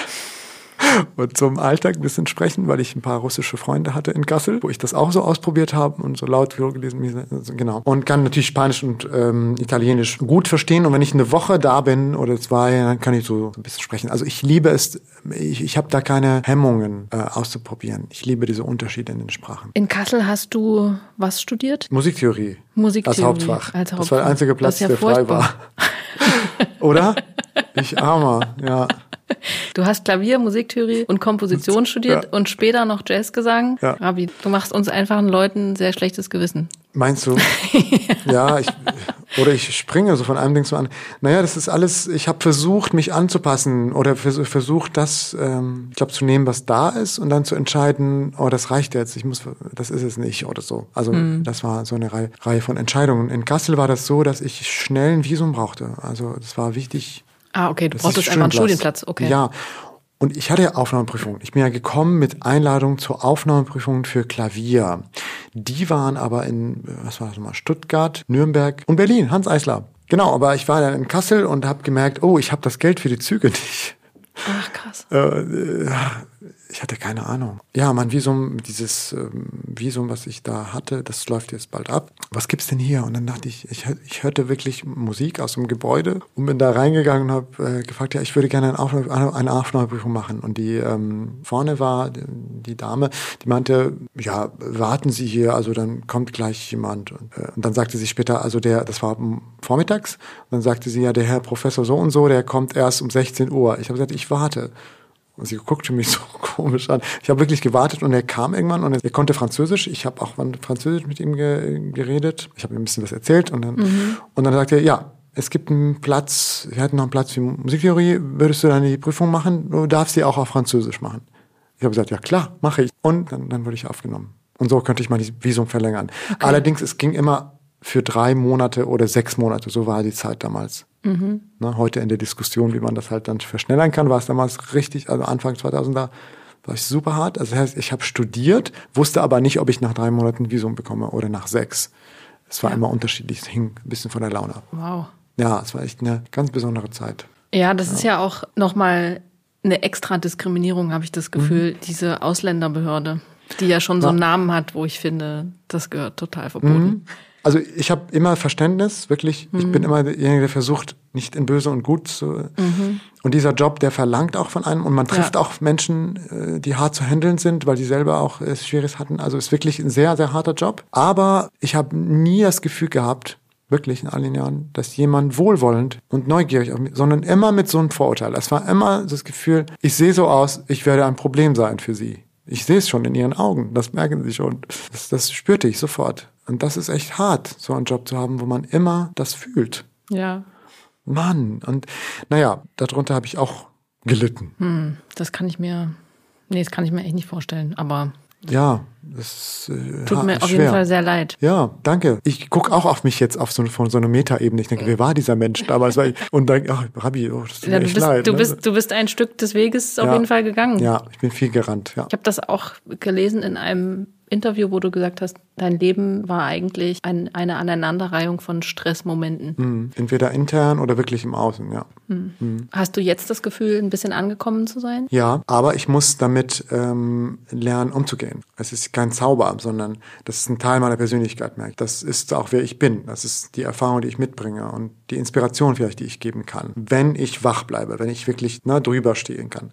Und zum Alltag ein bisschen sprechen, weil ich ein paar russische Freunde hatte in Kassel, wo ich das auch so ausprobiert habe und so laut vorgelesen, also genau. Und kann natürlich Spanisch und ähm, Italienisch gut verstehen. Und wenn ich eine Woche da bin oder zwei, dann kann ich so ein bisschen sprechen. Also ich liebe es, ich, ich habe da keine Hemmungen äh, auszuprobieren. Ich liebe diese Unterschiede in den Sprachen. In Kassel hast du was studiert? Musiktheorie. Musiktheorie Als Hauptfach. als Das war Hauptfach. der einzige Platz, ja der frei war. <laughs> <laughs> Oder? Ich armer, ja. Du hast Klavier, Musiktheorie und Komposition studiert Ja. und später noch Jazzgesang. Ja. Rabi, du machst uns einfachen Leuten sehr schlechtes Gewissen. Meinst du? <laughs> ja, ich, oder ich springe so von einem Ding zu an. Naja, das ist alles, ich habe versucht, mich anzupassen oder vers versucht, das, ähm, ich glaube, zu nehmen, was da ist und dann zu entscheiden, oh, das reicht jetzt, ich muss, das ist es nicht oder so. Also das war so eine Reihe, Reihe von Entscheidungen. In Kassel war das so, dass ich schnell ein Visum brauchte. Also das war wichtig, Ah, okay, du brauchst ist einfach einen Studienplatz. Studienplatz. Okay. Ja. Und ich hatte ja Aufnahmeprüfungen. Ich bin ja gekommen mit Einladung zur Aufnahmeprüfung für Klavier. Die waren aber in, was war das nochmal, Stuttgart, Nürnberg und Berlin, Hans Eisler. Genau, aber ich war dann in Kassel und habe gemerkt, oh, ich habe das Geld für die Züge <laughs> nicht. Ach, krass. Äh, ich hatte keine Ahnung. Ja, mein Visum, dieses ähm, Visum, was ich da hatte, das läuft jetzt bald ab. Was gibt's denn hier? Und dann dachte ich, ich, ich hörte wirklich Musik aus dem Gebäude und bin da reingegangen und habe äh, gefragt, ja, ich würde gerne eine, Aufnahme, Aufnahmeprüfung machen. Und die ähm, vorne war die, Dame, die meinte, ja, warten Sie hier, also dann kommt gleich jemand. Und, äh, und dann sagte sie später, also der, das war vormittags, und dann sagte sie, ja, der Herr Professor so und so, der kommt erst um 16 Uhr. Ich habe gesagt, ich warte. Und sie guckte mich so <laughs> komisch an. Ich habe wirklich gewartet und er kam irgendwann und er konnte Französisch. Ich habe auch Französisch mit ihm ge geredet. Ich habe ihm ein bisschen was erzählt und dann, und dann sagte er, ja, es gibt einen Platz, wir hatten noch einen Platz für Musiktheorie. Würdest du dann die Prüfung machen? Du darfst sie auch auf Französisch machen. Ich habe gesagt, ja klar, mache ich. Und dann, dann wurde ich aufgenommen. Und so könnte ich mein Visum verlängern. Allerdings, es ging immer für drei Monate oder sechs Monate. So war die Zeit damals. Ne, heute in der Diskussion, wie man das halt dann verschnellern kann, war es damals richtig, also Anfang 2000er, war ich super hart. Also das heißt, ich habe studiert, wusste aber nicht, ob ich nach drei Monaten Visum bekomme oder nach sechs. Es war ja. immer unterschiedlich, es hing ein bisschen von der Laune ab. Wow. Ja, es war echt eine ganz besondere Zeit. Ja, das ja. ist ja auch nochmal eine extra Diskriminierung, habe ich das Gefühl, mhm. diese Ausländerbehörde, die ja schon so einen Namen hat, wo ich finde, das gehört total verboten. Mhm. Also ich habe immer Verständnis, wirklich. Mhm. Ich bin immer derjenige, der versucht, nicht in böse und gut zu. Mhm. Und dieser Job, der verlangt auch von einem und man trifft ja. auch Menschen, äh, die hart zu handeln sind, weil die selber auch es äh, Schwieriges hatten. Also ist wirklich ein sehr, sehr harter Job. Aber ich habe nie das Gefühl gehabt, wirklich in all den Jahren, dass jemand wohlwollend und neugierig auf mich, sondern immer mit so einem Vorurteil. Es war immer das Gefühl, ich sehe so aus, ich werde ein Problem sein für sie. Ich sehe es schon in ihren Augen, das merken sie schon. Das, das spürte ich sofort. Und das ist echt hart, so einen Job zu haben, wo man immer das fühlt. Ja. Mann. Und naja, darunter habe ich auch gelitten. Hm, das kann ich mir, nee, das kann ich mir echt nicht vorstellen. Aber ja, das äh, tut mir auf schwer. jeden Fall sehr leid. Ja, danke. Ich gucke auch auf mich jetzt auf so, von so einer Metaebene. Ich denke, wer war dieser Mensch damals? und dann, ach, Rabbi, oh, das tut ja, mir echt bist, leid. Du, ne? bist, du bist ein Stück des Weges auf jeden Fall gegangen. Ja, ich bin viel gerannt. Ja. Ich habe das auch gelesen in einem Interview, wo du gesagt hast, dein Leben war eigentlich ein, eine Aneinanderreihung von Stressmomenten. Mhm. Entweder intern oder wirklich im Außen, ja. Mhm. Mhm. Hast du jetzt das Gefühl, ein bisschen angekommen zu sein? Ja, aber ich muss damit ähm, lernen, umzugehen. Es ist kein Zauber, sondern das ist ein Teil meiner Persönlichkeit, merke ich. Das ist auch, wer ich bin. Das ist die Erfahrung, die ich mitbringe und die Inspiration vielleicht, die ich geben kann. Wenn ich wach bleibe, wenn ich wirklich ne, drüber stehen kann.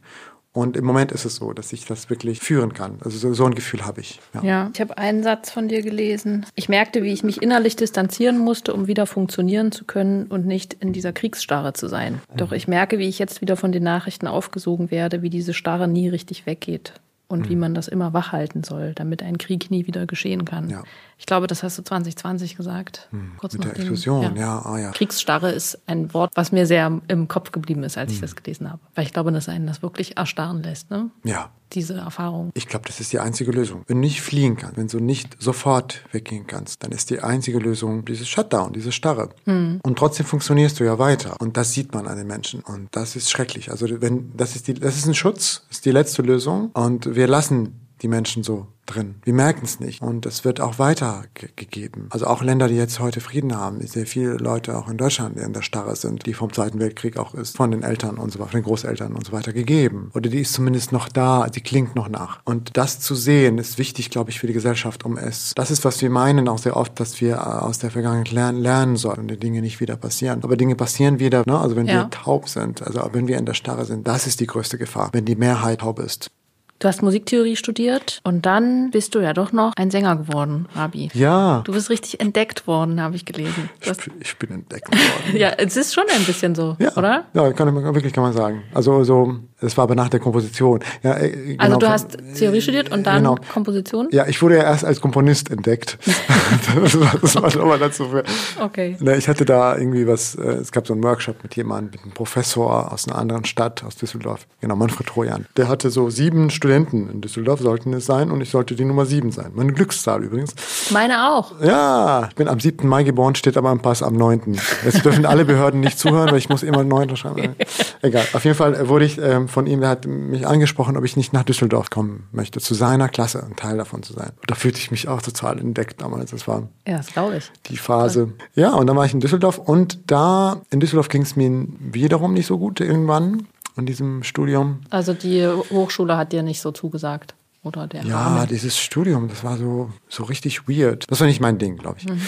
Und im Moment ist es so, dass ich das wirklich führen kann. Also so, so ein Gefühl habe ich. Ja. ja, ich habe einen Satz von dir gelesen. Ich merkte, wie ich mich innerlich distanzieren musste, um wieder funktionieren zu können und nicht in dieser Kriegsstarre zu sein. Doch ich merke, wie ich jetzt wieder von den Nachrichten aufgesogen werde, wie diese Starre nie richtig weggeht und mhm. wie man das immer wach halten soll, damit ein Krieg nie wieder geschehen kann. Ja. Ich glaube, das hast du 2020 gesagt. Mhm. Kurz Mit der Explosion, ja. ja. Oh, ja. Kriegsstarre ist ein Wort, was mir sehr im Kopf geblieben ist, als mhm. ich das gelesen habe. Weil ich glaube, dass einen das wirklich erstarren lässt. Ne? Ja, diese Erfahrung. Ich glaube, das ist die einzige Lösung. Wenn du nicht fliehen kannst, wenn du nicht sofort weggehen kannst, dann ist die einzige Lösung dieses Shutdown, diese Starre. Mhm. Und trotzdem funktionierst du ja weiter. Und das sieht man an den Menschen. Und das ist schrecklich. Also wenn, das ist die, das ist ein Schutz, ist die letzte Lösung. Und wir lassen die Menschen so drin. Wir merken es nicht. Und es wird auch weitergegeben. Also auch Länder, die jetzt heute Frieden haben, sehr viele Leute auch in Deutschland in der Starre sind, die vom Zweiten Weltkrieg auch ist, von den Eltern und so weiter, von den Großeltern und so weiter gegeben. Oder die ist zumindest noch da, die klingt noch nach. Und das zu sehen, ist wichtig, glaube ich, für die Gesellschaft, um es, das ist, was wir meinen auch sehr oft, dass wir äh, aus der Vergangenheit lernen, lernen sollen, die Dinge nicht wieder passieren. Aber Dinge passieren wieder, ne? also wenn ja. wir taub sind, also wenn wir in der Starre sind, das ist die größte Gefahr, wenn die Mehrheit taub ist. Du hast Musiktheorie studiert und dann bist du ja doch noch ein Sänger geworden, Rabi. Ja. Du bist richtig entdeckt worden, habe ich gelesen. Ich, ich, bin entdeckt worden. <laughs> ja, es ist schon ein bisschen so, ja. oder? Ja, kann, wirklich kann man sagen. Also so, es war aber nach der Komposition. Ja, äh, genau, also du hast Theorie studiert und dann genau. Komposition? Ja, ich wurde ja erst als Komponist entdeckt. <laughs> das, war, das war schon mal dazu. Für. Okay. Ne, ich hatte da irgendwie was, äh, es gab so einen Workshop mit jemandem, mit einem Professor aus einer anderen Stadt, aus Düsseldorf. Genau, Manfred Trojan. Der hatte so sieben Studenten Studenten in Düsseldorf sollten es sein und ich sollte die Nummer sieben sein. Meine Glückszahl übrigens. Meine auch. Ja, ich bin am 7. Mai geboren, steht aber im Pass am 9. Jetzt dürfen alle Behörden nicht zuhören, weil ich muss immer 9. schreiben. <laughs> Egal. Auf jeden Fall wurde ich ähm, von ihm, der hat mich angesprochen, ob ich nicht nach Düsseldorf kommen möchte, zu seiner Klasse, ein Teil davon zu sein. Da fühlte ich mich auch total entdeckt damals. Das war ja, das glaube ich. Die Phase. Ja, und dann war ich in Düsseldorf und da, in Düsseldorf ging es mir wiederum nicht so gut irgendwann in diesem Studium. Also die Hochschule hat dir nicht so zugesagt? Oder der ja, Rahmen. dieses Studium, das war so, so richtig weird. Das war nicht mein Ding, glaube ich. Mhm.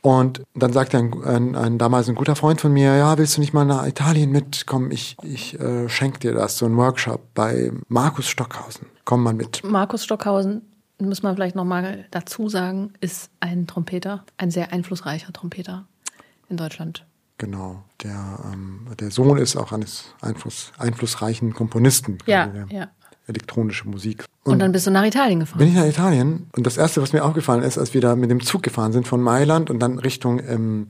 Und dann sagte ein, ein, ein, damals ein guter Freund von mir, ja, willst du nicht mal nach Italien mitkommen? Ich, ich äh, schenke dir das, so ein Workshop bei Markus Stockhausen. Komm mal mit. Markus Stockhausen, muss man vielleicht nochmal dazu sagen, ist ein Trompeter, ein sehr einflussreicher Trompeter in Deutschland. Genau, der, ähm, der Sohn ist auch eines Einfluss, einflussreichen Komponisten. Ja, ja. Elektronische Musik. Und, und, dann bist du nach Italien gefahren? Bin ich nach Italien. Und das Erste, was mir aufgefallen ist, als wir da mit dem Zug gefahren sind von Mailand und dann Richtung, ähm,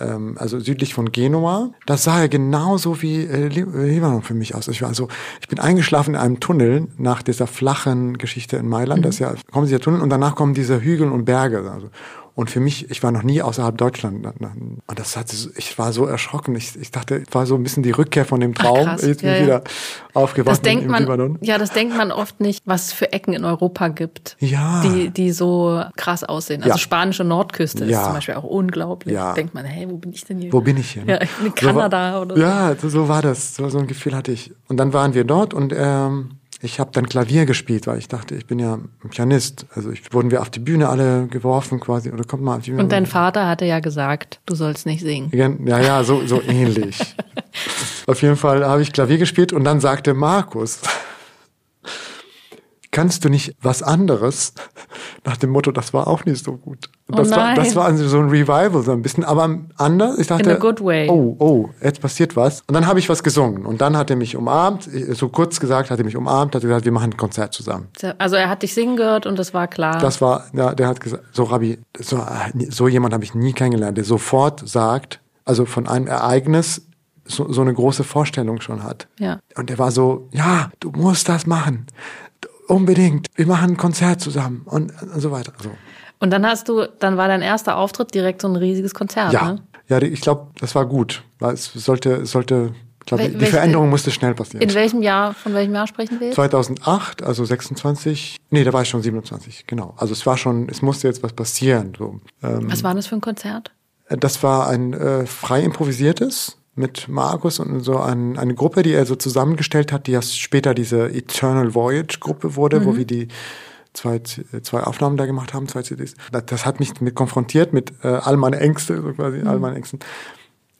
ähm, also südlich von Genua, das sah ja genauso wie äh, Libanon für mich aus. Ich war also, ich bin eingeschlafen in einem Tunnel nach dieser flachen Geschichte in Mailand. Mhm. Das ja, kommen dieser Tunnel und danach kommen diese Hügel und Berge. Also. Und für mich, ich war noch nie außerhalb Deutschland. Und das hat, ich war so erschrocken. Ich, ich dachte, war so ein bisschen die Rückkehr von dem Traum. Ach, Jetzt bin ja, ich wieder aufgewacht das denkt im, man, Libanon. Ja, das denkt man oft nicht, was es für Ecken in Europa gibt, ja. die, die so krass aussehen. Also ja. spanische Nordküste ja. ist zum Beispiel auch unglaublich. Ja. denkt man, hey, wo bin ich denn hier? Wo bin ich hier? Ne? Ja, in Kanada so oder so. Ja, so war das. So, so ein Gefühl hatte ich. Und dann waren wir dort und ähm, ich habe dann Klavier gespielt, weil ich dachte, ich bin ja Pianist. Also ich, wurden wir auf die Bühne alle geworfen quasi oder kommt mal auf die Bühne. Und dein Vater hatte ja gesagt, du sollst nicht singen. Ja, ja, so, so ähnlich. <laughs> auf jeden Fall habe ich Klavier gespielt und dann sagte Markus, kannst du nicht was anderes? <laughs> Nach dem Motto, das war auch nicht so gut. Oh das, oh war, das war so ein Revival, so ein bisschen, aber anders. Ich dachte, In a good way. oh, oh, jetzt passiert was. Und dann habe ich was gesungen. Und dann hat er mich umarmt, so kurz gesagt, hat er mich umarmt, hat gesagt, wir machen ein Konzert zusammen. Also er hat dich singen gehört und das war klar. Das war, ja, der hat gesagt, so Rabbi, so, so jemand habe ich nie kennengelernt, der sofort sagt, also von einem Ereignis so, so eine große Vorstellung schon hat. Ja. Und er war so, ja, du musst das machen unbedingt, wir machen ein Konzert zusammen und, und so weiter. So. Und dann hast du, dann war dein erster Auftritt direkt so ein riesiges Konzert, ja. ne? Ja, ich glaube, das war gut, es sollte, es sollte, ich glaube, die Veränderung musste schnell passieren. In welchem Jahr, von welchem Jahr sprechen wir? 2008, also 26, nee, da war ich schon 27, genau. Also es war schon, es musste jetzt was passieren. So. Ähm, was war das für ein Konzert? Das war ein äh, frei improvisiertes mit Markus und so ein, eine Gruppe, die er so zusammengestellt hat, die ja später diese Eternal Voyage Gruppe wurde, mhm. wo wir die zwei, zwei Aufnahmen da gemacht haben, zwei CDs. Das, das hat mich mit konfrontiert mit äh, all meine Ängste, so quasi, mhm. all meine Ängsten.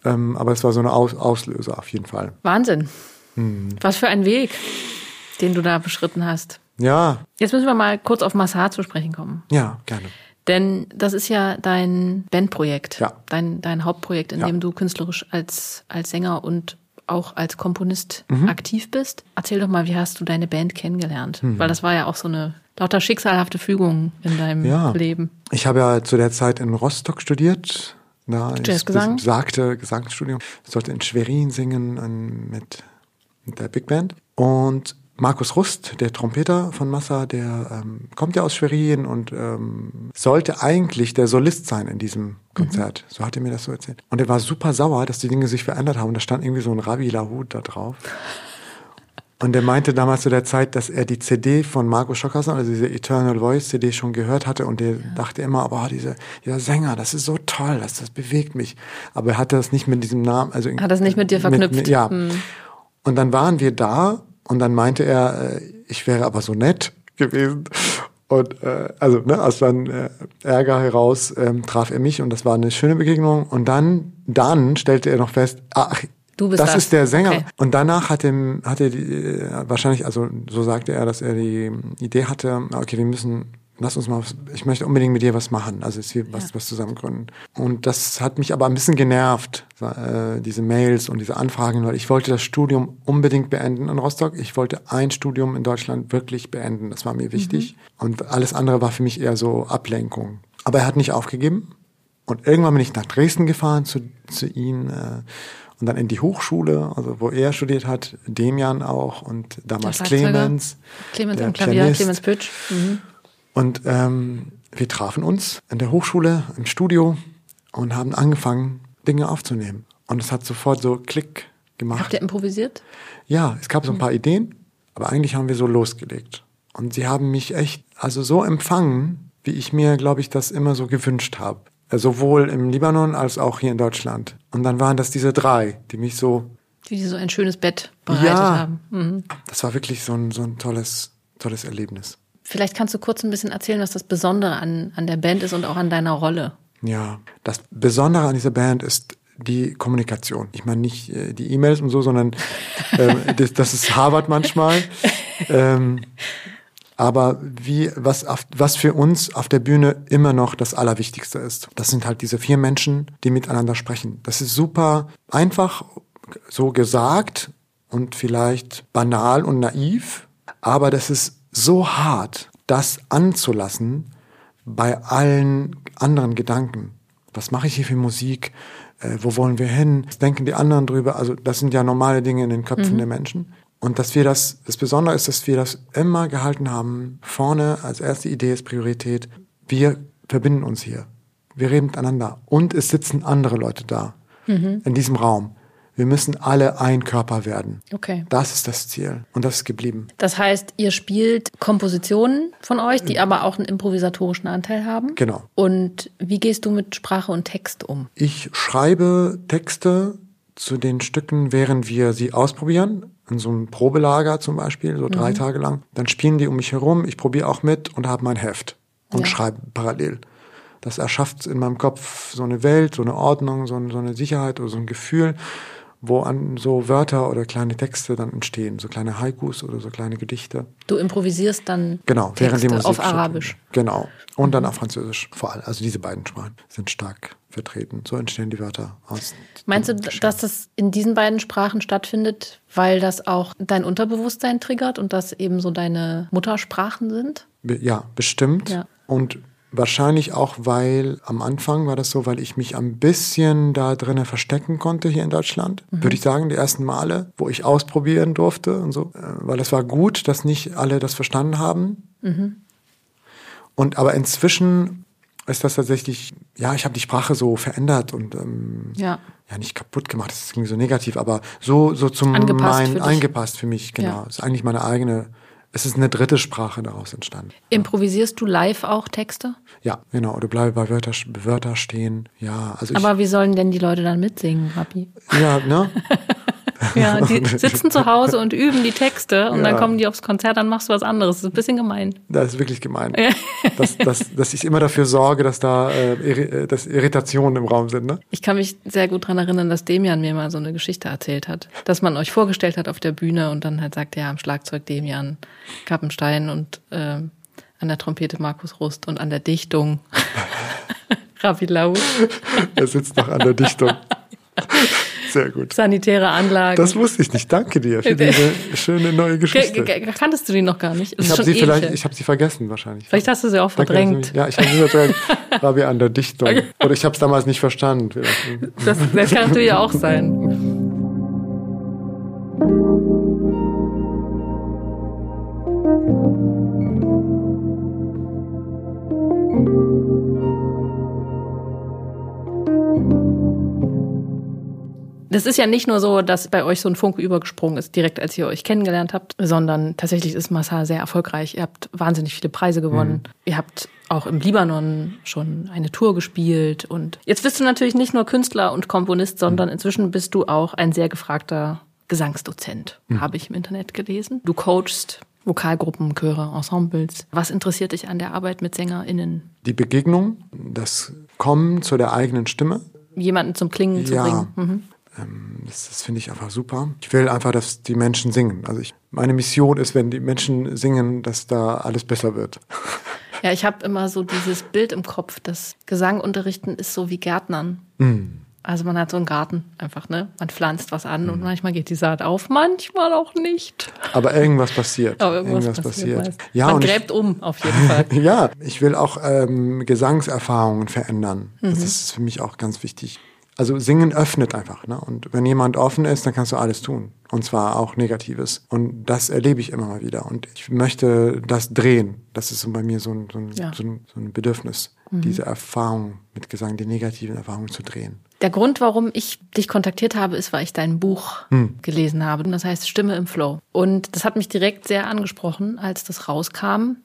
Ähm, aber es war so eine Aus Auslöser auf jeden Fall. Wahnsinn. Mhm. Was für ein Weg, den du da beschritten hast. Ja. Jetzt müssen wir mal kurz auf Massar zu sprechen kommen. Ja, gerne. Denn das ist ja dein Bandprojekt, ja. dein, dein Hauptprojekt, in ja. dem du künstlerisch als, als Sänger und auch als Komponist mhm. aktiv bist. Erzähl doch mal, wie hast du deine Band kennengelernt? Mhm. Weil das war ja auch so eine lauter schicksalhafte Fügung in deinem ja. Leben. Ich habe ja zu der Zeit in Rostock studiert. Da Jazzgesang? sagte Gesangsstudium. Ich sollte in Schwerin singen mit, mit der Big Band. Und Markus Rust, der Trompeter von Massa, der ähm, kommt ja aus Schwerin und ähm, sollte eigentlich der Solist sein in diesem Konzert. Mhm. So hat er mir das so erzählt. Und er war super sauer, dass die Dinge sich verändert haben. Da stand irgendwie so ein Ravi Lahut da drauf. <laughs> Und er meinte damals zu der Zeit, dass er die CD von Marco Schockhausen, also diese Eternal Voice CD schon gehört hatte und er ja. dachte immer, oh, dieser, dieser Sänger, das ist so toll, das, das bewegt mich. Aber er hatte das nicht mit diesem Namen, also. Hat das nicht mit dir verknüpft? Mit, ja. Hm. Und dann waren wir da und dann meinte er, äh, ich wäre aber so nett gewesen. Und äh, also ne, aus seinem äh, Ärger heraus ähm, traf er mich und das war eine schöne Begegnung. Und dann, dann stellte er noch fest, ach, du bist das, das, ist der Sänger. Okay. Und danach hat er, hat er die, äh, wahrscheinlich, also so sagte er, dass er die Idee hatte, okay, wir müssen lass uns mal, ich möchte unbedingt mit dir was machen, also jetzt hier was, ja. was zusammen gründen. Und das hat mich aber ein bisschen genervt, äh, diese Mails und diese Anfragen, weil ich wollte das Studium unbedingt beenden in Rostock. Ich wollte ein Studium in Deutschland wirklich beenden, das war mir wichtig. Mhm. Und alles andere war für mich eher so Ablenkung. Aber er hat nicht aufgegeben. Und irgendwann bin ich nach Dresden gefahren zu, zu ihm äh, und dann in die Hochschule, also wo er studiert hat, Demian auch und damals Clemens. Clemens am Klavier, Pianist. Clemens Pütsch. Mhm. Und ähm, wir trafen uns in der Hochschule, im Studio und haben angefangen, Dinge aufzunehmen. Und es hat sofort so Klick gemacht. Habt ihr improvisiert? Ja, es gab so ein paar Ideen, aber eigentlich haben wir so losgelegt. Und sie haben mich echt, also so empfangen, wie ich mir, glaube ich, das immer so gewünscht habe. Äh, sowohl im Libanon als auch hier in Deutschland. Und dann waren das diese drei, die mich so. Die so ein schönes Bett bereitet ja, haben. Mhm. Das war wirklich so ein, so ein tolles, tolles Erlebnis. Vielleicht kannst du kurz ein bisschen erzählen, was das Besondere an, an der Band ist und auch an deiner Rolle. Ja, das Besondere an dieser Band ist die Kommunikation. Ich meine nicht äh, die E-Mails und so, sondern <laughs> ähm, das, das, ist Harvard manchmal. ähm, aber wie, was, auf, was für uns auf der Bühne immer noch das Allerwichtigste ist, das sind halt diese vier Menschen, die miteinander sprechen. Das ist super einfach so gesagt und vielleicht banal und naiv, aber das ist so hart, das anzulassen bei allen anderen Gedanken. Was mache ich hier für Musik? Äh, wo wollen wir hin? Was denken die anderen drüber? Also das sind ja normale Dinge in den Köpfen mhm. der Menschen. Und dass wir das, das Besondere ist, dass wir das immer gehalten haben, vorne als erste Idee ist Priorität. Wir verbinden uns hier. wir reden miteinander und es sitzen andere Leute da in diesem Raum. Wir müssen alle ein Körper werden. Okay. Das ist das Ziel und das ist geblieben. Das heißt, ihr spielt Kompositionen von euch, die aber auch einen improvisatorischen Anteil haben. Genau. Und wie gehst du mit Sprache und Text um? Ich schreibe Texte zu den Stücken, während wir sie ausprobieren. In so einem Probelager zum Beispiel, so drei Tage lang. Dann spielen die um mich herum, ich probiere auch mit und habe mein Heft und Ja. schreibe parallel. Das erschafft in meinem Kopf so eine Welt, so eine Ordnung, so, so eine Sicherheit oder so ein Gefühl, wo an so Wörter oder kleine Texte dann entstehen, so kleine Haikus oder so kleine Gedichte. Du improvisierst dann Genau, Texte während die Musik auf. Arabisch. Genau. Und dann auf Französisch vor allem. Also diese beiden Sprachen sind stark vertreten. So entstehen die Wörter aus. Meinst du, den dass das in diesen beiden Sprachen stattfindet, weil das auch dein Unterbewusstsein triggert und das eben so deine Muttersprachen sind? Be- Ja, bestimmt. Ja. Und wahrscheinlich auch, weil am Anfang war das so, weil ich mich ein bisschen da drinnen verstecken konnte hier in Deutschland. Mhm. Würde ich sagen, die ersten Male, wo ich ausprobieren durfte und so. Äh, Weil es war gut, dass nicht alle das verstanden haben. Mhm. Und aber inzwischen ist das tatsächlich, ja, ich habe die Sprache so verändert und ähm, Ja. ja nicht kaputt gemacht, das klingt so negativ, aber so so zum Angepasst mein für dich. eingepasst für mich, genau. Ja. Ist eigentlich meine eigene. Es ist eine dritte Sprache daraus entstanden. Improvisierst du live auch Texte? Ja, genau. Oder bleibe bei Wörter, Wörter stehen. Ja, also ich, Aber wie sollen denn die Leute dann mitsingen, Papi? ja, ne? <laughs> Ja, <laughs> die sitzen zu Hause und üben die Texte und dann Ja. kommen die aufs Konzert, dann machst du was anderes. Das ist ein bisschen gemein. Das ist wirklich gemein. dass, dass, dass ich immer dafür sorge, dass da äh, äh, dass Irritationen im Raum sind, ne? Ich kann mich sehr gut dran erinnern, dass Demian mir mal so eine Geschichte erzählt hat. Dass man euch vorgestellt hat auf der Bühne und dann halt sagt, ja, am Schlagzeug Demian Kappenstein und ähm, an der Trompete Markus Rust und an der Dichtung <laughs> <laughs> Ravi Lau, Er sitzt noch an der Dichtung. Sehr gut. sanitäre Anlagen. Das wusste ich nicht. Danke dir für diese schöne neue Ge- Geschichte. ge- ge- Kanntest du die noch gar nicht? Das Ich habe sie vielleicht, ich habe sie vergessen wahrscheinlich. Vielleicht hast du sie auch Danke, du verdrängt. mich- Ja, ich habe sie verdrängt. <laughs> War wir an der Dichtung. Oder ich habe es damals nicht verstanden. Das, das kann natürlich auch sein. Das ist ja nicht nur so, dass bei euch so ein Funke übergesprungen ist, direkt als ihr euch kennengelernt habt, sondern tatsächlich ist Massa sehr erfolgreich. Ihr habt wahnsinnig viele Preise gewonnen. Ihr habt auch im Libanon schon eine Tour gespielt. Und jetzt bist du natürlich nicht nur Künstler und Komponist, sondern inzwischen bist du auch ein sehr gefragter Gesangsdozent, habe ich im Internet gelesen. Du coachst Vokalgruppen, Chöre, Ensembles. Was interessiert dich an der Arbeit mit SängerInnen? Die Begegnung, das Kommen zu der eigenen Stimme, Jemanden zum Klingen zu Ja. bringen. Mhm. Ähm, Das, das finde ich einfach super. Ich will einfach, dass die Menschen singen. Also ich, meine Mission ist, wenn die Menschen singen, dass da alles besser wird. Ja, ich habe immer so dieses Bild im Kopf, dass Gesangunterrichten ist so wie Gärtnern. Also man hat so einen Garten einfach, ne? Man pflanzt was an und manchmal geht die Saat auf, manchmal auch nicht. Aber irgendwas passiert. Aber irgendwas, passiert. meist. Ja, man gräbt um, auf jeden <laughs> Fall. ja, ich will auch ähm, Gesangserfahrungen verändern. Mhm. Das ist für mich auch ganz wichtig. Also Singen öffnet einfach. Ne? Und wenn jemand offen ist, dann kannst du alles tun. Und zwar auch Negatives. Und das erlebe ich immer mal wieder. Und ich möchte das drehen. Das ist so bei mir so ein, so ein, Ja. Mhm. so ein, so ein Bedürfnis, diese Erfahrung mit Gesang, die negativen Erfahrungen zu drehen. Der Grund, warum ich dich kontaktiert habe, ist, weil ich dein Buch gelesen habe. Das heißt Stimme im Flow. Und das hat mich direkt sehr angesprochen, als das rauskam,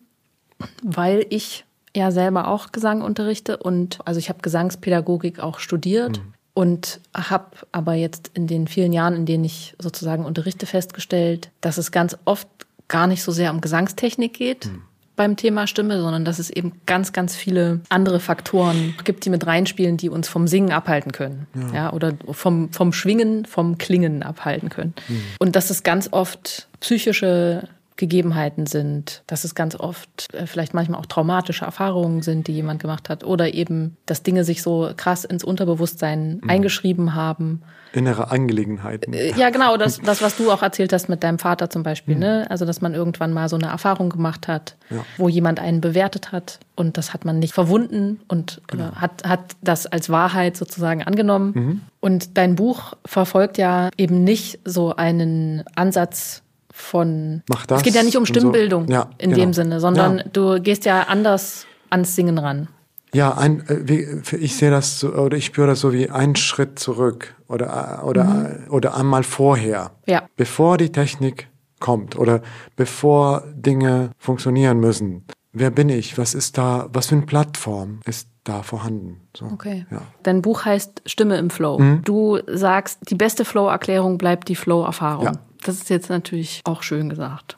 weil ich ja selber auch Gesang unterrichte und also ich habe Gesangspädagogik auch studiert und habe aber jetzt in den vielen Jahren, in denen ich sozusagen unterrichte, festgestellt, dass es ganz oft gar nicht so sehr um Gesangstechnik geht. Beim Thema Stimme, sondern dass es eben ganz, ganz viele andere Faktoren gibt, die mit reinspielen, die uns vom Singen abhalten können. Ja, oder vom, vom Schwingen, vom Klingen abhalten können. Und dass es ganz oft psychische Gegebenheiten sind, dass es ganz oft äh, vielleicht manchmal auch traumatische Erfahrungen sind, die jemand gemacht hat, oder eben, dass Dinge sich so krass ins Unterbewusstsein eingeschrieben haben. Innere Angelegenheiten. Äh, Ja, genau, das, das, was du auch erzählt hast mit deinem Vater zum Beispiel, ne? Also, dass man irgendwann mal so eine Erfahrung gemacht hat, Ja. wo jemand einen bewertet hat und das hat man nicht verwunden und äh, hat, hat das als Wahrheit sozusagen angenommen. Und dein Buch verfolgt ja eben nicht so einen Ansatz von. Mach das Es geht ja nicht um und so. Stimmbildung Ja, in genau. dem Sinne, sondern Ja. du gehst ja anders ans Singen ran. Ja, ein, äh, ich sehe das so, oder ich spüre das so wie ein Schritt zurück oder, oder, mhm. oder einmal vorher. Ja. Bevor die Technik kommt oder bevor Dinge funktionieren müssen. Wer bin ich? Was ist da? Was für eine Plattform ist da vorhanden? So, okay. Ja. Dein Buch heißt Stimme im Flow. Mhm. Du sagst, die beste Flow-Erklärung bleibt die Flow-Erfahrung. Ja. Das ist jetzt natürlich auch schön gesagt.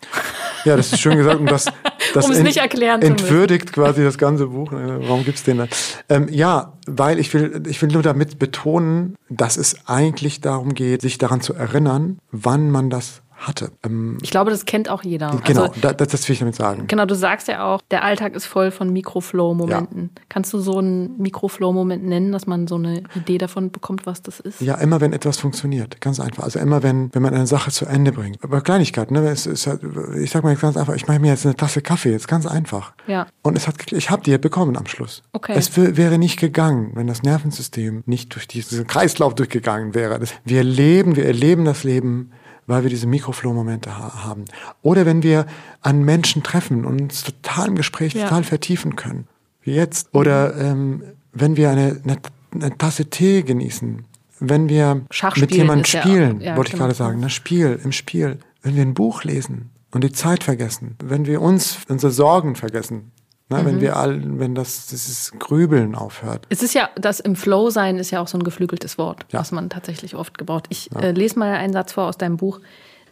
Ja, das ist schön gesagt und das, <laughs> das um es nicht erklären entwürdigt quasi das ganze Buch. Warum gibt's den da? Ähm, ja, weil ich will, ich will nur damit betonen, dass es eigentlich darum geht, sich daran zu erinnern, wann man das hatte. Ähm, ich glaube, das kennt auch jeder. Genau, also, das, das will ich damit sagen. Genau, du sagst ja auch, der Alltag ist voll von Mikroflow-Momenten. Ja. Kannst du so einen Mikroflow-Moment nennen, dass man so eine Idee davon bekommt, was das ist? Ja, immer wenn etwas funktioniert, ganz einfach. Also immer wenn, wenn man eine Sache zu Ende bringt. Aber Kleinigkeiten, ne? Es ist halt, ich sag mal jetzt ganz einfach, ich mache mir jetzt eine Tasse Kaffee, jetzt ganz einfach. Ja. Und es hat, ich habe die bekommen am Schluss. Okay. Es wäre nicht gegangen, wenn das Nervensystem nicht durch diesen Kreislauf durchgegangen wäre. Wir leben, wir erleben das Leben weil wir diese Mikroflow-Momente ha haben. Oder wenn wir an Menschen treffen und uns total im Gespräch ja. total vertiefen können, wie jetzt. Oder ähm, wenn wir eine, eine, eine, Tasse Tee genießen, wenn wir mit jemandem spielen, ja, ja, wollte ich genau. gerade sagen, das Spiel, im Spiel, wenn wir ein Buch lesen und die Zeit vergessen, wenn wir uns, unsere Sorgen vergessen, na, mhm. Wenn wir all, wenn das dieses Grübeln aufhört. Es ist ja, das im Flow sein ist ja auch so ein geflügeltes Wort, ja. was man tatsächlich oft gebraucht. Ich ja. äh, lese mal einen Satz vor aus deinem Buch.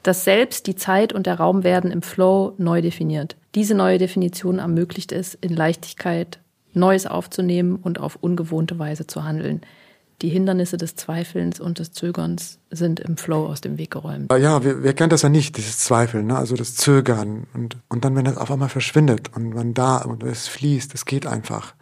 Das Selbst, die Zeit und der Raum werden im Flow neu definiert. Diese neue Definition ermöglicht es, in Leichtigkeit Neues aufzunehmen und auf ungewohnte Weise zu handeln. Die Hindernisse des Zweifelns und des Zögerns sind im Flow aus dem Weg geräumt. Ja, wer, wer kennt das ja nicht, dieses Zweifeln, ne? also das Zögern. Und, und dann, wenn das auf einmal verschwindet und man da und es fließt, es geht einfach.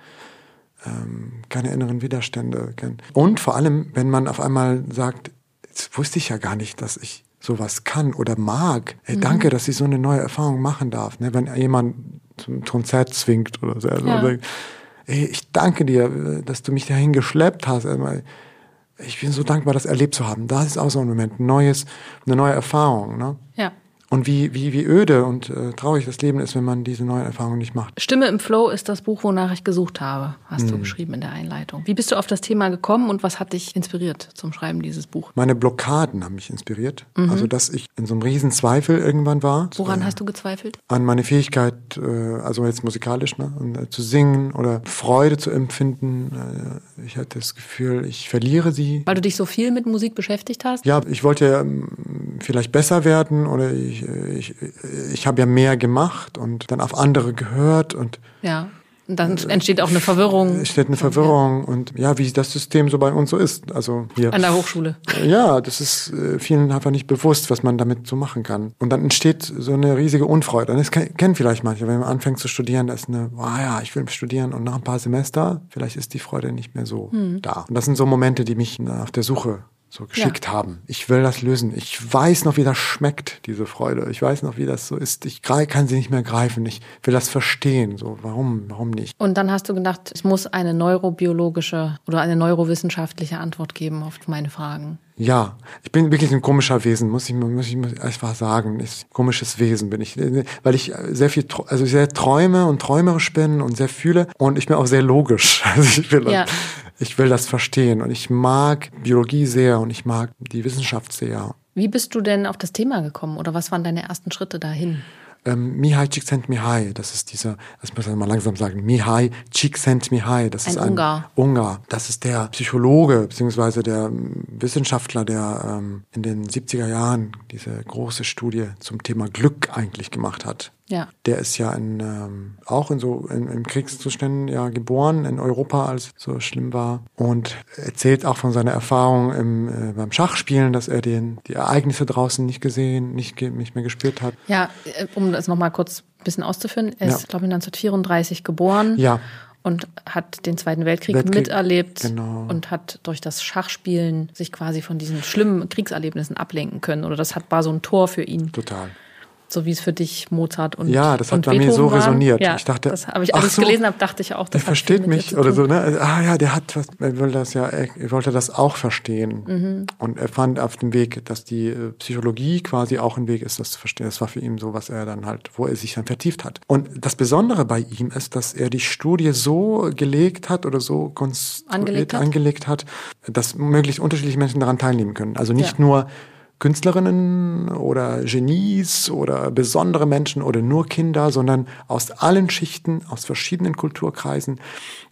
Ähm, keine inneren Widerstände. Und vor allem, wenn man auf einmal sagt, jetzt wusste ich ja gar nicht, dass ich sowas kann oder mag. Hey, mhm. danke, dass ich so eine neue Erfahrung machen darf. Ne? Wenn jemand zum Konzert zwingt oder so. Ja. Ey, ich danke dir, dass du mich dahin geschleppt hast. Ich bin so dankbar, das erlebt zu haben. Das ist auch so ein Moment, neues, eine neue Erfahrung. Ne? Ja. Und wie, wie, wie öde und äh, traurig das Leben ist, wenn man diese neuen Erfahrungen nicht macht. Stimme im Flow ist das Buch, wonach ich gesucht habe, hast mhm. du geschrieben in der Einleitung. Wie bist du auf das Thema gekommen und was hat dich inspiriert zum Schreiben dieses Buch? Meine Blockaden haben mich inspiriert. Mhm. Also, dass ich in so einem riesen Zweifel irgendwann war. Woran äh, hast du gezweifelt? An meine Fähigkeit, äh, also jetzt musikalisch, ne, und, äh, zu singen oder Freude zu empfinden. Äh, ich hatte das Gefühl, ich verliere sie. Weil du dich so viel mit Musik beschäftigt hast? Ja, ich wollte ähm, vielleicht besser werden oder ich, ich, ich habe ja mehr gemacht und dann auf andere gehört und ja. Und dann entsteht auch eine Verwirrung. Entsteht eine Verwirrung ja. und ja, wie das System so bei uns so ist. Also hier. An der Hochschule. Ja, das ist äh, vielen einfach nicht bewusst, was man damit so machen kann. Und dann entsteht so eine riesige Unfreude. Und das kennen vielleicht manche, wenn man anfängt zu studieren, da ist eine, oh ja, ich will studieren und nach ein paar Semester, vielleicht ist die Freude nicht mehr so hm. da. Und das sind so Momente, die mich auf der Suche so geschickt ja. haben. Ich will das lösen. Ich weiß noch, wie das schmeckt, diese Freude. Ich weiß noch, wie das so ist. Ich kann sie nicht mehr greifen. Ich will das verstehen. So, warum, warum nicht? Und dann hast du gedacht, es muss eine neurobiologische oder eine neurowissenschaftliche Antwort geben auf meine Fragen. Ja, ich bin wirklich ein komischer Wesen, muss ich, muss ich einfach sagen. Ich, komisches Wesen bin ich, weil ich sehr viel, also sehr träume und träumerisch bin und sehr fühle und ich bin auch sehr logisch. <laughs> Also ich will, ja. Ich will das verstehen und ich mag Biologie sehr und ich mag die Wissenschaft sehr. Wie bist du denn auf das Thema gekommen oder was waren deine ersten Schritte dahin? ähm, Mihai Csikszentmihalyi, das ist dieser, das muss ich mal langsam sagen, Mihai Csikszentmihalyi, das ein ist ein Ungar. Ungar. Das ist der Psychologe beziehungsweise der Wissenschaftler, der ähm, in den 70er Jahren diese große Studie zum Thema Glück eigentlich gemacht hat. Ja. Der ist ja in, ähm, auch in so in, in Kriegszuständen ja geboren in Europa, als es so schlimm war und erzählt auch von seiner Erfahrung im, äh, beim Schachspielen, dass er den die Ereignisse draußen nicht gesehen, nicht, nicht mehr gespürt hat. Ja, äh, um das nochmal kurz ein bisschen auszuführen, er ist, ja. glaube ich, 1934 geboren. Ja und hat den Zweiten Weltkrieg, Weltkrieg miterlebt genau. und hat durch das Schachspielen sich quasi von diesen schlimmen Kriegserlebnissen ablenken können. Oder das hat, war so ein Tor für ihn. Total. So wie es für dich Mozart und Ja, das hat bei mir so waren. resoniert. Ja, ich dachte, das habe ich, als ich so, es gelesen habe, dachte ich auch, der das hat versteht mich oder so, ne? Ah ja, der hat was, er will das ja, er wollte das auch verstehen. Mhm. Und er fand auf dem Weg, dass die äh, Psychologie quasi auch ein Weg ist, das zu verstehen. Das war für ihn so, was er dann halt, wo er sich dann vertieft hat. Und das Besondere bei ihm ist, dass er die Studie so gelegt hat oder so konstruiert, Angelegt hat? angelegt hat, dass möglichst unterschiedliche Menschen daran teilnehmen können. Also nicht Ja. nur Künstlerinnen oder Genies oder besondere Menschen oder nur Kinder, sondern aus allen Schichten, aus verschiedenen Kulturkreisen.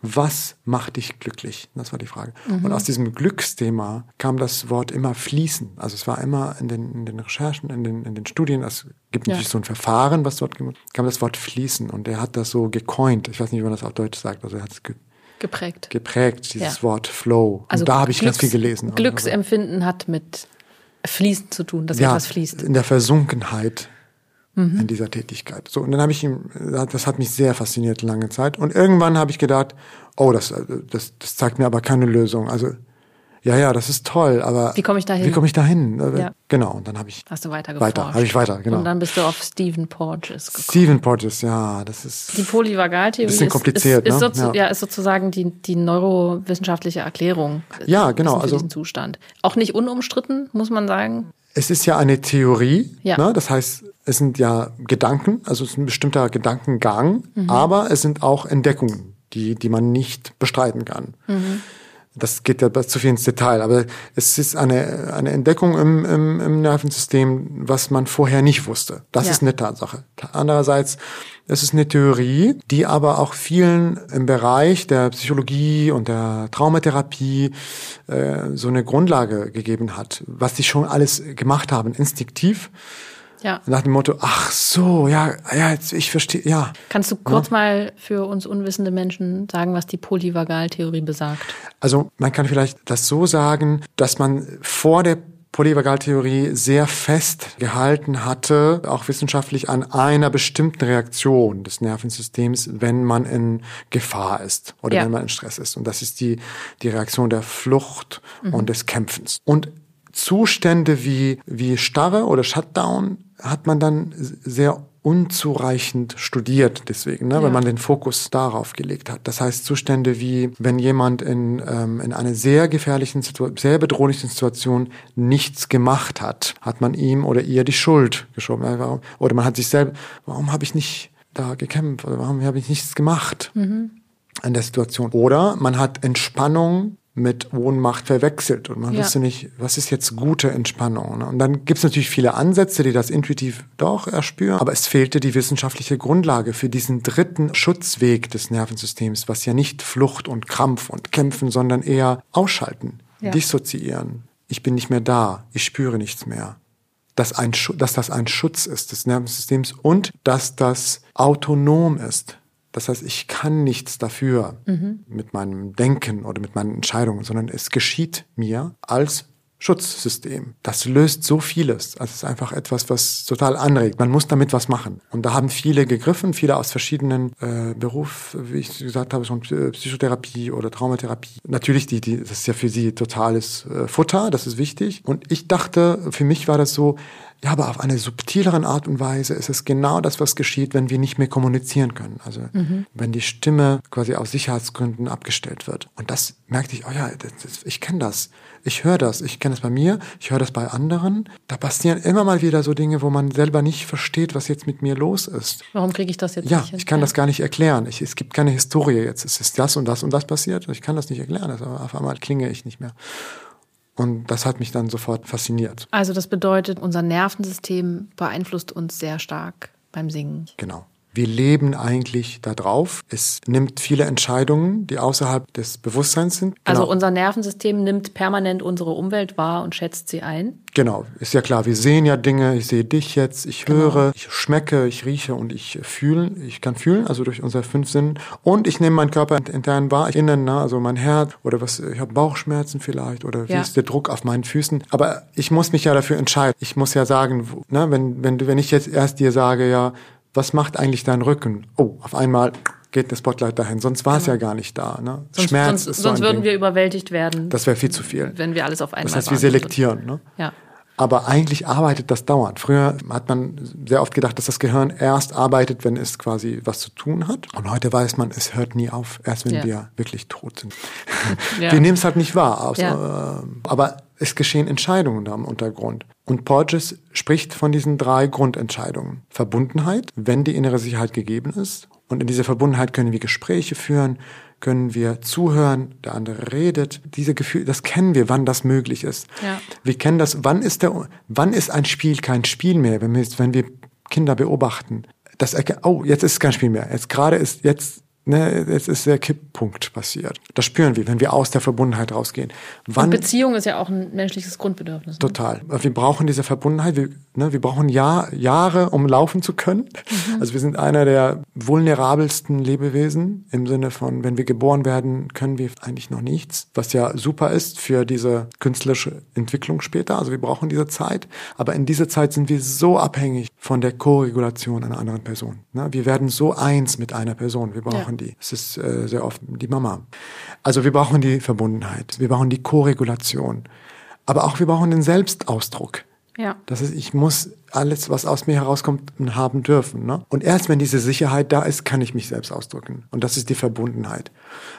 Was macht dich glücklich? Das war die Frage. Und aus diesem Glücksthema kam das Wort immer fließen. Also es war immer in den, in den Recherchen, in den, in den Studien, es gibt Ja. natürlich so ein Verfahren, was dort gemacht- kam das Wort fließen. Und er hat das so gecoint. Ich weiß nicht, wie man das auf Deutsch sagt. Also er hat es ge Geprägt. geprägt, dieses Ja. Wort Flow. Also und da habe ich ganz Glücks- viel gelesen. Also Glücksempfinden hat mit Fließen zu tun, dass ja, etwas fließt. in der Versunkenheit Mhm. in dieser Tätigkeit. So, und dann habe ich ihm, das hat mich sehr fasziniert lange Zeit. Und irgendwann habe ich gedacht, oh, das, das, das zeigt mir aber keine Lösung. Also, ja, ja, das ist toll, aber Wie komme ich dahin? Wie komme ich dahin? Äh, Ja. Genau, und dann habe ich Hast du weiter geforscht. weiter, habe ich weiter, genau. Und dann bist du auf Stephen Porges gekommen. Stephen Porges, ja, das ist Die Polyvagaltheorie Bisschen ist, kompliziert, ist, ist, ne? sozu- Ja. ja. ist sozusagen die, die neurowissenschaftliche Erklärung Ja, genau, für also- diesen Zustand. Auch nicht unumstritten, muss man sagen. Es ist ja eine Theorie, Ja. ne? das heißt, es sind ja Gedanken, also es ist ein bestimmter Gedankengang, aber es sind auch Entdeckungen, die, die man nicht bestreiten kann. Das geht ja zu viel ins Detail, aber es ist eine, eine Entdeckung im, im, im Nervensystem, was man vorher nicht wusste. Das Ja. ist eine Tatsache. Andererseits, es ist eine Theorie, die aber auch vielen im Bereich der Psychologie und der Traumatherapie äh, so eine Grundlage gegeben hat, was die schon alles gemacht haben, instinktiv. Ja. Nach dem Motto, ach so, ja, ja, jetzt, ich verstehe, ja. Kannst du kurz mal für uns unwissende Menschen sagen, was die Polyvagaltheorie besagt? Also man kann vielleicht das so sagen, dass man vor der Polyvagaltheorie sehr fest gehalten hatte, auch wissenschaftlich an einer bestimmten Reaktion des Nervensystems, wenn man in Gefahr ist oder Ja. wenn man in Stress ist. Und das ist die, die Reaktion der Flucht und des Kämpfens. Und Zustände wie, wie Starre oder Shutdown hat man dann sehr unzureichend studiert deswegen, ne, weil Ja. man den Fokus darauf gelegt hat. Das heißt Zustände wie, wenn jemand in, ähm, in einer sehr gefährlichen, Situation, sehr bedrohlichen Situation nichts gemacht hat, hat man ihm oder ihr die Schuld geschoben. Warum- Oder man hat sich selber, warum habe ich nicht da gekämpft oder warum habe ich nichts gemacht in der Situation? Oder man hat Entspannung mit Ohnmacht verwechselt und man Ja. wusste nicht, was ist jetzt gute Entspannung. Ne? Und dann gibt es natürlich viele Ansätze, die das intuitiv doch erspüren, aber es fehlte die wissenschaftliche Grundlage für diesen dritten Schutzweg des Nervensystems, was ja nicht Flucht und Krampf und Kämpfen, sondern eher ausschalten, Ja. dissoziieren. Ich bin nicht mehr da, ich spüre nichts mehr. Dass, ein, dass das ein Schutz ist des Nervensystems und dass das autonom ist. Das heißt, ich kann nichts dafür mit meinem Denken oder mit meinen Entscheidungen, sondern es geschieht mir als Schutzsystem. Das löst so vieles. Also es ist einfach etwas, was total anregt. Man muss damit was machen. Und da haben viele gegriffen, viele aus verschiedenen äh, Berufen, wie ich gesagt habe, schon Psychotherapie oder Traumatherapie. Natürlich, die, die, das ist ja für sie totales äh, Futter, das ist wichtig. Und ich dachte, für mich war das so, ja, aber auf eine subtileren Art und Weise ist es genau das, was geschieht, wenn wir nicht mehr kommunizieren können. Also wenn die Stimme quasi aus Sicherheitsgründen abgestellt wird. Und das merkte ich, oh ja, das, das, ich kenne das. Ich höre das. Ich kenne das bei mir. Ich höre das bei anderen. Da passieren immer mal wieder so Dinge, wo man selber nicht versteht, was jetzt mit mir los ist. Warum kriege ich das jetzt Ja, nicht hin? ich kann das gar nicht erklären. Ich, es gibt keine Historie jetzt. Es ist das und das und das passiert. Ich kann das nicht erklären. Also auf einmal klinge ich nicht mehr. Und das hat mich dann sofort fasziniert. Also das bedeutet, unser Nervensystem beeinflusst uns sehr stark beim Singen. Genau. Wir leben eigentlich da drauf. Es nimmt viele Entscheidungen, die außerhalb des Bewusstseins sind. Also genau. unser Nervensystem nimmt permanent unsere Umwelt wahr und schätzt sie ein. Genau, ist ja klar, wir sehen ja Dinge, ich sehe dich jetzt, ich Genau. höre, ich schmecke, ich rieche und ich fühle, ich kann fühlen, also durch unsere fünf Sinnen. Und ich nehme meinen Körper intern wahr, innen, ne, also mein Herz oder was, ich habe Bauchschmerzen vielleicht oder wie Ja. ist der Druck auf meinen Füßen. Aber ich muss mich ja dafür entscheiden. Ich muss ja sagen, ne, wenn, wenn, du, wenn ich jetzt erst dir sage, ja, was macht eigentlich dein Rücken? Oh, auf einmal geht der Spotlight dahin, sonst war es ja gar nicht da. Ne? Genau. Sonst, Schmerz sonst, ist so sonst würden Ding. wir überwältigt werden, Das wäre viel zu viel. wenn wir alles auf einmal Das heißt, wir selektieren. Ne? Ja. Aber eigentlich arbeitet das dauernd. Früher hat man sehr oft gedacht, dass das Gehirn erst arbeitet, wenn es quasi was zu tun hat. Und heute weiß man, es hört nie auf, erst wenn ja. wir wirklich tot sind. <laughs> Ja. Wir nehmen es halt nicht wahr. Aus, ja. äh, aber es geschehen Entscheidungen da im Untergrund. Und Porges spricht von diesen drei Grundentscheidungen. Verbundenheit, wenn die innere Sicherheit gegeben ist. Und in dieser Verbundenheit können wir Gespräche führen, können wir zuhören, der andere redet. Diese Gefühle, das kennen wir, wann das möglich ist. Ja. Wir kennen das, wann ist der, wann ist ein Spiel kein Spiel mehr, wenn wir, wenn wir Kinder beobachten. Das, oh, jetzt ist es kein Spiel mehr. Jetzt gerade ist, jetzt Ne, es ist der Kipppunkt passiert. Das spüren wir, wenn wir aus der Verbundenheit rausgehen. Wann, Und Beziehung ist ja auch ein menschliches Grundbedürfnis. Ne? Total. Wir brauchen diese Verbundenheit. Wir, ne, wir brauchen Jahr, Jahre, um laufen zu können. Mhm. Also wir sind einer der vulnerabelsten Lebewesen im Sinne von, wenn wir geboren werden, können wir eigentlich noch nichts, was ja super ist für diese künstlerische Entwicklung später. Also wir brauchen diese Zeit. Aber in dieser Zeit sind wir so abhängig von der Koregulation einer anderen Person. Ne? Wir werden so eins mit einer Person. Wir brauchen ja brauchen die. Es ist äh, sehr oft die Mama. Also wir brauchen die Verbundenheit, wir brauchen die Koregulation, aber auch wir brauchen den Selbstausdruck. Ja. Das ist, ich muss alles, was aus mir herauskommt, haben dürfen. Ne? Und erst wenn diese Sicherheit da ist, kann ich mich selbst ausdrücken. Und das ist die Verbundenheit.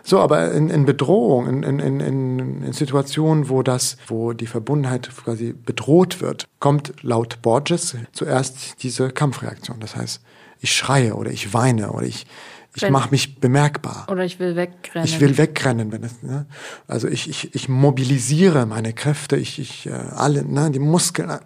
So, aber in, in Bedrohung, in, in, in, in Situationen, wo das, wo die Verbundenheit quasi bedroht wird, kommt laut Borges zuerst diese Kampfreaktion. Das heißt, ich schreie oder ich weine oder ich, ich mache mich bemerkbar. Oder ich will wegrennen. Ich will wegrennen, wenn es, ne? Also ich, ich, ich mobilisiere meine Kräfte, ich, ich äh, alle, ne, die Muskeln, äh,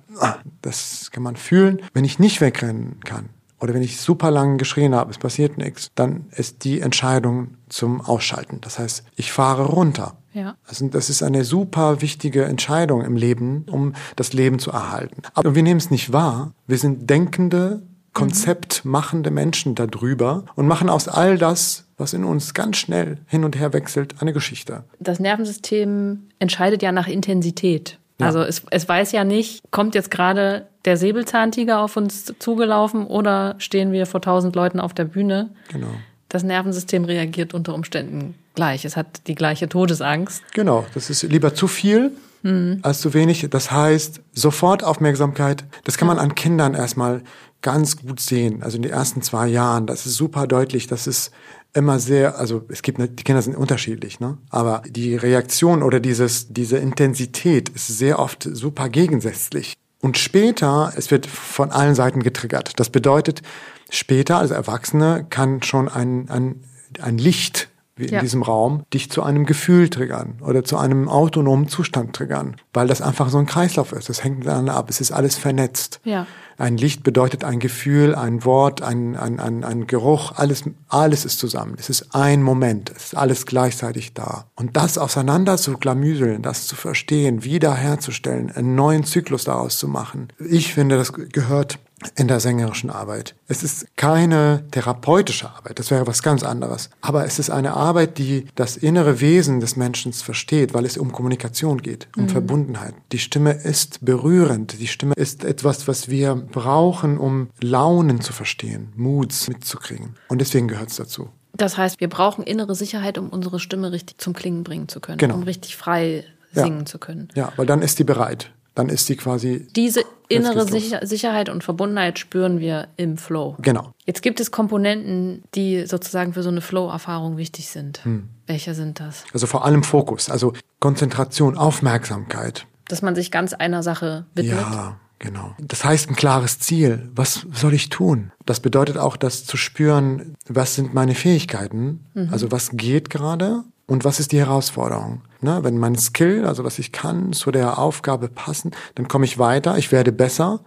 das kann man fühlen. Wenn ich nicht wegrennen kann oder wenn ich super lang geschrien habe, es passiert nichts, dann ist die Entscheidung zum Ausschalten. Das heißt, ich fahre runter. Ja. Also das ist eine super wichtige Entscheidung im Leben, um das Leben zu erhalten. Aber wir nehmen es nicht wahr. Wir sind denkende, konzeptmachende Menschen darüber und machen aus all das, was in uns ganz schnell hin und her wechselt, eine Geschichte. Das Nervensystem entscheidet ja nach Intensität. Ja. Also es, es weiß ja nicht, kommt jetzt gerade der Säbelzahntiger auf uns zugelaufen oder stehen wir vor tausend Leuten auf der Bühne. Genau. Das Nervensystem reagiert unter Umständen gleich. Es hat die gleiche Todesangst. Genau, das ist lieber zu viel mhm. als zu wenig. Das heißt, sofort Aufmerksamkeit. Das kann man an Kindern erstmal ganz gut sehen. Also in den ersten zwei Jahren, das ist super deutlich, das ist immer sehr, also es gibt, die Kinder sind unterschiedlich, ne? aber die Reaktion oder dieses, diese Intensität ist sehr oft super gegensätzlich. Und später, es wird von allen Seiten getriggert. Das bedeutet, später, als Erwachsene, kann schon ein, ein, ein Licht wie in ja. diesem Raum, dich zu einem Gefühl triggern oder zu einem autonomen Zustand triggern, weil das einfach so ein Kreislauf ist. Das hängt miteinander ab. Es ist alles vernetzt. Ja. Ein Licht bedeutet ein Gefühl, ein Wort, ein, ein, ein, ein Geruch, alles, alles ist zusammen. Es ist ein Moment, es ist alles gleichzeitig da. Und das auseinander zu glamüseln, das zu verstehen, wiederherzustellen, einen neuen Zyklus daraus zu machen, ich finde, das gehört in der sängerischen Arbeit. Es ist keine therapeutische Arbeit, das wäre was ganz anderes. Aber es ist eine Arbeit, die das innere Wesen des Menschen versteht, weil es um Kommunikation geht, um mhm. Verbundenheit. Die Stimme ist berührend, die Stimme ist etwas, was wir brauchen, um Launen zu verstehen, Moods mitzukriegen. Und deswegen gehört es dazu. Das heißt, wir brauchen innere Sicherheit, um unsere Stimme richtig zum Klingen bringen zu können, genau. um richtig frei singen ja. zu können. Ja, weil dann ist die bereit dann ist sie quasi. Diese innere Sicher Sicherheit und Verbundenheit spüren wir im Flow. Genau. Jetzt gibt es Komponenten, die sozusagen für so eine Flow-Erfahrung wichtig sind. Hm. Welche sind das? Also vor allem Fokus, also Konzentration, Aufmerksamkeit. Dass man sich ganz einer Sache widmet. Ja. Genau. Das heißt ein klares Ziel. Was soll ich tun? Das bedeutet auch, das zu spüren, was sind meine Fähigkeiten? Mhm. Also was geht gerade und was ist die Herausforderung? Ne, wenn mein Skill, also was ich kann, zu der Aufgabe passen, dann komme ich weiter, ich werde besser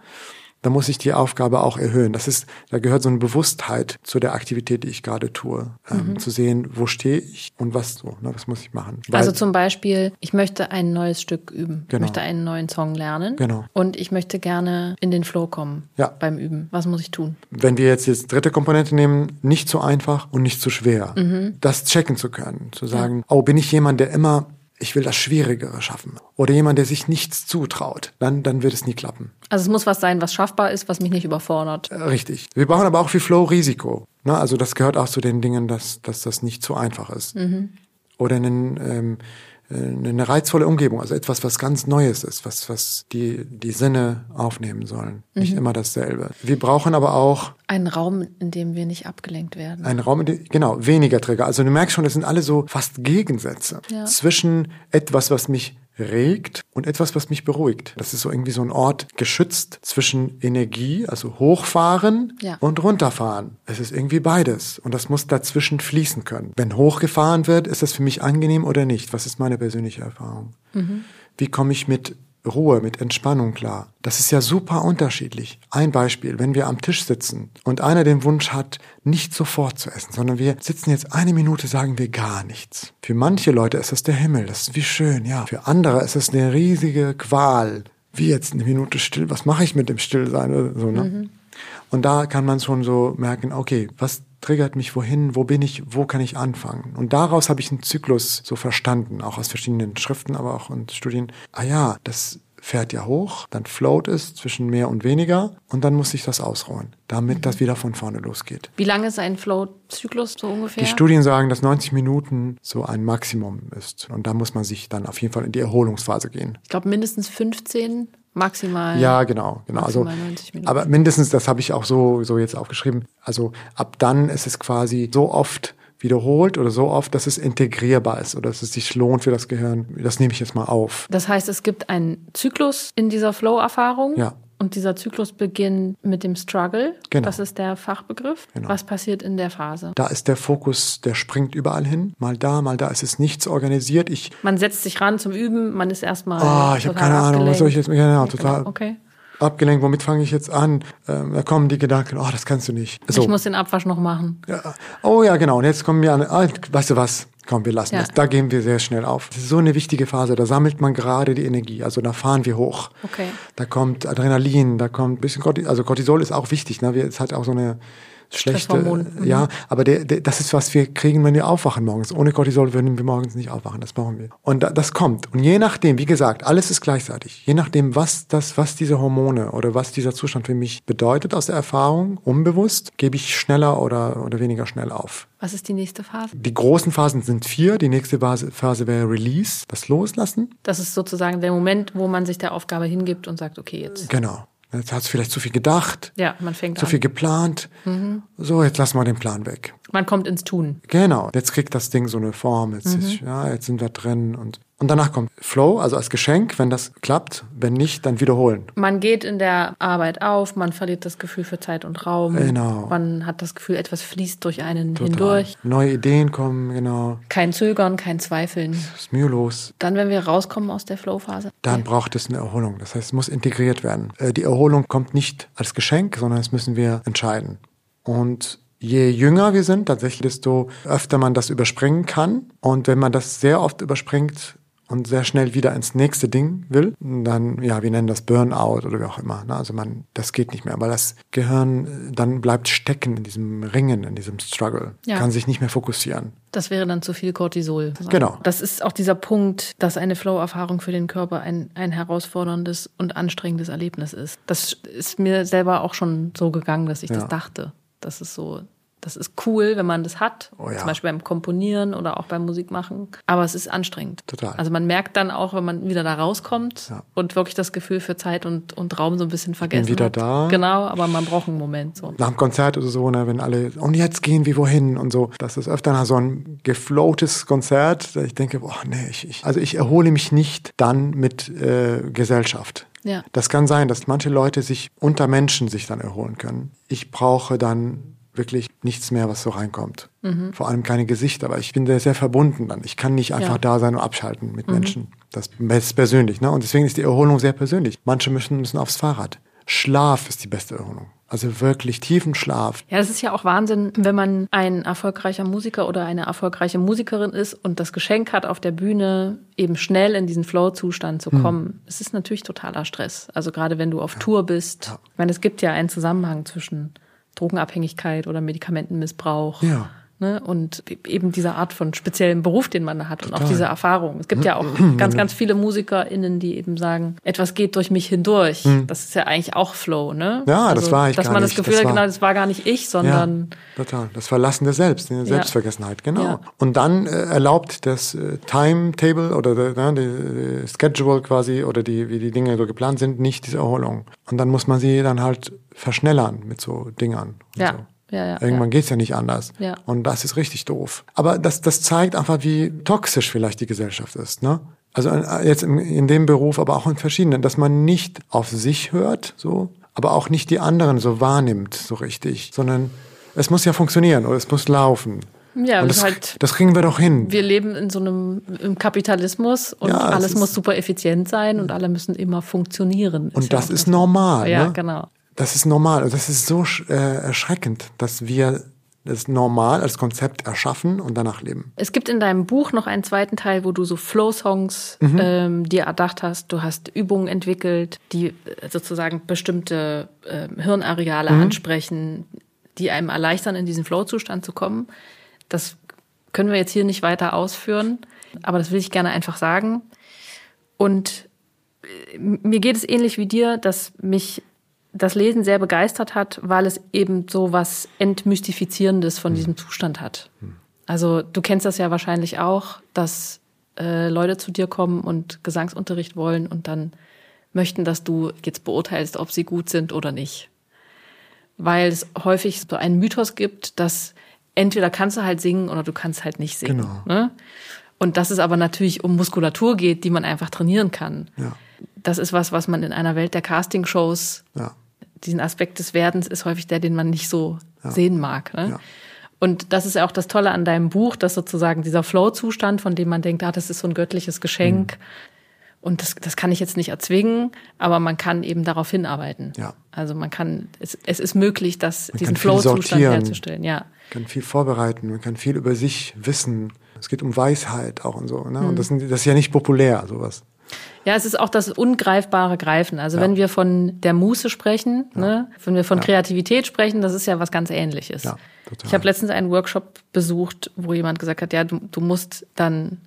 da muss ich die Aufgabe auch erhöhen. Das ist, da gehört so eine Bewusstheit zu der Aktivität, die ich gerade tue, ähm, mhm. zu sehen, wo stehe ich und was so, ne, was muss ich machen. Weil, also zum Beispiel, ich möchte ein neues Stück üben, genau. ich möchte einen neuen Song lernen genau. und ich möchte gerne in den Flow kommen ja. beim Üben. Was muss ich tun? Wenn wir jetzt die dritte Komponente nehmen, nicht zu einfach und nicht zu schwer, mhm. das checken zu können, zu sagen, ja. oh, bin ich jemand, der immer ich will das Schwierigere schaffen. Oder jemand, der sich nichts zutraut, dann, dann wird es nie klappen. Also es muss was sein, was schaffbar ist, was mich nicht überfordert. Äh, richtig. Wir brauchen aber auch viel Flow-Risiko. Ne? Also das gehört auch zu den Dingen, dass, dass das nicht zu einfach ist. Mhm. Oder einen, ähm, eine reizvolle Umgebung, also etwas, was ganz Neues ist, was, was die, die Sinne aufnehmen sollen. Mhm. Nicht immer dasselbe. Wir brauchen aber auch einen Raum, in dem wir nicht abgelenkt werden. Ein Raum, in dem, genau, weniger Trigger. Also du merkst schon, das sind alle so fast Gegensätze ja. zwischen etwas, was mich regt und etwas, was mich beruhigt. Das ist so irgendwie so ein Ort geschützt zwischen Energie, also hochfahren ja. und runterfahren. Es ist irgendwie beides und das muss dazwischen fließen können. Wenn hochgefahren wird, ist das für mich angenehm oder nicht? Was ist meine persönliche Erfahrung? Mhm. Wie komme ich mit Ruhe, mit Entspannung klar. Das ist ja super unterschiedlich. Ein Beispiel, wenn wir am Tisch sitzen und einer den Wunsch hat, nicht sofort zu essen, sondern wir sitzen jetzt eine Minute, sagen wir gar nichts. Für manche Leute ist das der Himmel, das ist wie schön, ja. Für andere ist das eine riesige Qual. Wie jetzt eine Minute still, was mache ich mit dem Stillsein oder so, ne? Mhm. Und da kann man schon so merken, okay, was triggert mich wohin, wo bin ich, wo kann ich anfangen? Und daraus habe ich einen Zyklus so verstanden, auch aus verschiedenen Schriften, aber auch in Studien. Ah ja, das fährt ja hoch, dann float es zwischen mehr und weniger und dann muss ich das ausruhen, damit mhm. das wieder von vorne losgeht. Wie lange ist ein Float-Zyklus so ungefähr? Die Studien sagen, dass 90 Minuten so ein Maximum ist und da muss man sich dann auf jeden Fall in die Erholungsphase gehen. Ich glaube mindestens 15 Maximal. Ja, genau, genau. Also, aber mindestens, das habe ich auch so, so jetzt aufgeschrieben. Also ab dann ist es quasi so oft wiederholt oder so oft, dass es integrierbar ist oder dass es sich lohnt für das Gehirn. Das nehme ich jetzt mal auf. Das heißt, es gibt einen Zyklus in dieser Flow-Erfahrung. Ja. Und dieser Zyklus beginnt mit dem Struggle. Genau. Das ist der Fachbegriff. Genau. Was passiert in der Phase? Da ist der Fokus, der springt überall hin. Mal da, mal da ist es nichts organisiert. Ich man setzt sich ran zum Üben, man ist erstmal. Ah, oh, ich habe keine Ahnung, was soll ich jetzt. Genau, total. Okay abgelenkt, womit fange ich jetzt an? Ähm, da kommen die Gedanken, oh, das kannst du nicht. So. Ich muss den Abwasch noch machen. Ja. Oh ja, genau. Und jetzt kommen wir an, ah, weißt du was? Komm, wir lassen ja. das. Da gehen wir sehr schnell auf. Das ist so eine wichtige Phase. Da sammelt man gerade die Energie. Also da fahren wir hoch. Okay. Da kommt Adrenalin, da kommt ein bisschen Cortisol. Also Cortisol ist auch wichtig. Ne? Es hat auch so eine schlechte. Mhm. Ja, aber der, der, das ist, was wir kriegen, wenn wir aufwachen morgens. Ohne Cortisol würden wir morgens nicht aufwachen. Das brauchen wir. Und da, das kommt. Und je nachdem, wie gesagt, alles ist gleichzeitig. Je nachdem, was das, was diese Hormone oder was dieser Zustand für mich bedeutet aus der Erfahrung, unbewusst, gebe ich schneller oder, oder weniger schnell auf. Was ist die nächste Phase? Die großen Phasen sind vier. Die nächste Phase, Phase wäre Release, das Loslassen. Das ist sozusagen der Moment, wo man sich der Aufgabe hingibt und sagt, okay, jetzt. Genau. Jetzt hat es vielleicht zu viel gedacht. Ja, man fängt zu an. Zu viel geplant. Mhm. So, jetzt lassen wir den Plan weg. Man kommt ins Tun. Genau. Jetzt kriegt das Ding so eine Form. Jetzt, mhm. ist, ja, jetzt sind wir drin und und danach kommt Flow, also als Geschenk, wenn das klappt. Wenn nicht, dann wiederholen. Man geht in der Arbeit auf, man verliert das Gefühl für Zeit und Raum. Genau. Man hat das Gefühl, etwas fließt durch einen Total. hindurch. Neue Ideen kommen, genau. Kein Zögern, kein Zweifeln. Das ist mühelos. Dann, wenn wir rauskommen aus der Flow-Phase. Dann ja. braucht es eine Erholung. Das heißt, es muss integriert werden. Äh, die Erholung kommt nicht als Geschenk, sondern es müssen wir entscheiden. Und je jünger wir sind, tatsächlich, desto öfter man das überspringen kann. Und wenn man das sehr oft überspringt, und sehr schnell wieder ins nächste Ding will, dann, ja, wir nennen das Burnout oder wie auch immer. Ne? Also man, das geht nicht mehr, weil das Gehirn äh, dann bleibt stecken in diesem Ringen, in diesem Struggle, ja. kann sich nicht mehr fokussieren. Das wäre dann zu viel Cortisol. Genau. Das ist auch dieser Punkt, dass eine Flow-Erfahrung für den Körper ein, ein herausforderndes und anstrengendes Erlebnis ist. Das ist mir selber auch schon so gegangen, dass ich ja. das dachte. Das ist so, das ist cool, wenn man das hat. Oh ja. Zum Beispiel beim Komponieren oder auch beim Musikmachen. Aber es ist anstrengend. Total. Also man merkt dann auch, wenn man wieder da rauskommt ja. und wirklich das Gefühl für Zeit und, und Raum so ein bisschen vergessen. Bin wieder hat. da. Genau, aber man braucht einen Moment. So. Nach dem Konzert oder so, ne, wenn alle, und jetzt gehen wir wohin und so. Das ist öfter nach so ein gefloates Konzert. Ich denke, boah, nee, ich, ich, also ich erhole mich nicht dann mit äh, Gesellschaft. Ja. Das kann sein, dass manche Leute sich unter Menschen sich dann erholen können. Ich brauche dann wirklich nichts mehr, was so reinkommt. Mhm. Vor allem keine Gesichter, aber ich bin sehr, sehr verbunden dann. Ich kann nicht einfach ja. da sein und abschalten mit mhm. Menschen. Das ist persönlich, ne? Und deswegen ist die Erholung sehr persönlich. Manche müssen, müssen aufs Fahrrad. Schlaf ist die beste Erholung. Also wirklich tiefen Schlaf. Ja, das ist ja auch Wahnsinn, wenn man ein erfolgreicher Musiker oder eine erfolgreiche Musikerin ist und das Geschenk hat, auf der Bühne eben schnell in diesen Flow-Zustand zu hm. kommen. Hm. Es ist natürlich totaler Stress. Also gerade wenn du auf ja. Tour bist. Ja. Ich meine, es gibt ja einen Zusammenhang zwischen Drogenabhängigkeit oder Medikamentenmissbrauch. Ja. Ne? Und eben diese Art von speziellen Beruf, den man hat und auch diese Erfahrung. Es gibt ja auch <clears throat> ganz, ganz viele MusikerInnen, die eben sagen, etwas geht durch mich hindurch. Hm. Das ist ja eigentlich auch Flow, ne? Ja, also, das war ich Dass gar man nicht. das Gefühl das hat, war, genau, das war gar nicht ich, sondern. Ja, total. Das Verlassen der Selbst, die Selbstvergessenheit, genau. Ja. Und dann äh, erlaubt das äh, Timetable oder der, ne, die, die Schedule quasi oder die, wie die Dinge so geplant sind, nicht diese Erholung. Und dann muss man sie dann halt verschnellern mit so Dingern. und Ja. So. Ja, ja, Irgendwann ja. geht's ja nicht anders. Ja. Und das ist richtig doof. Aber das, das zeigt einfach, wie toxisch vielleicht die Gesellschaft ist. Ne? Also äh, jetzt in, in dem Beruf, aber auch in verschiedenen, dass man nicht auf sich hört, so, aber auch nicht die anderen so wahrnimmt, so richtig, sondern es muss ja funktionieren oder es muss laufen. Ja, und das halt- das kriegen wir doch hin. Wir leben in so einem im Kapitalismus und Ja, es alles ist- muss super effizient sein und alle müssen immer funktionieren. Und ja das auch ist normal. Ja, ne? genau. Das ist normal. Und Das ist so äh, erschreckend, dass wir das normal als Konzept erschaffen und danach leben. Es gibt in deinem Buch noch einen zweiten Teil, wo du so Flow-Songs Mhm. ähm, dir erdacht hast. Du hast Übungen entwickelt, die äh, sozusagen bestimmte äh, Hirnareale Mhm. ansprechen, die einem erleichtern, in diesen Flow-Zustand zu kommen. Das können wir jetzt hier nicht weiter ausführen, aber das will ich gerne einfach sagen. Und äh, mir geht es ähnlich wie dir, dass mich das Lesen sehr begeistert hat, weil es eben so was Entmystifizierendes von diesem Zustand hat. Also du kennst das ja wahrscheinlich auch, dass äh, Leute zu dir kommen und Gesangsunterricht wollen und dann möchten, dass du jetzt beurteilst, ob sie gut sind oder nicht. Weil es häufig so einen Mythos gibt, dass entweder kannst du halt singen oder du kannst halt nicht singen. Genau. Ne? Und dass es aber natürlich um Muskulatur geht, die man einfach trainieren kann. Ja. Das ist was, was man in einer Welt der Castingshows, Ja. Diesen Aspekt des Werdens ist häufig der, den man nicht so sehen mag. Ne? Ja. Und das ist ja auch das Tolle an deinem Buch, dass sozusagen dieser Flow-Zustand, von dem man denkt, ah, das ist so ein göttliches Geschenk. Mhm. Und das, das kann ich jetzt nicht erzwingen, aber man kann eben darauf hinarbeiten. Ja. Also man kann, es, es ist möglich, dass diesen kann viel Flow-Zustand herzustellen. Ja. Man kann viel vorbereiten, man kann viel über sich wissen. Es geht um Weisheit auch und so. Ne? Mhm. Und das, das ist ja nicht populär, sowas. Ja, es ist auch das ungreifbare Greifen. Also wenn wir von der Muße sprechen, ne, wenn wir von Kreativität sprechen, das ist ja was ganz Ähnliches. Ja. Ich habe letztens einen Workshop besucht, wo jemand gesagt hat, ja, du, du musst dann,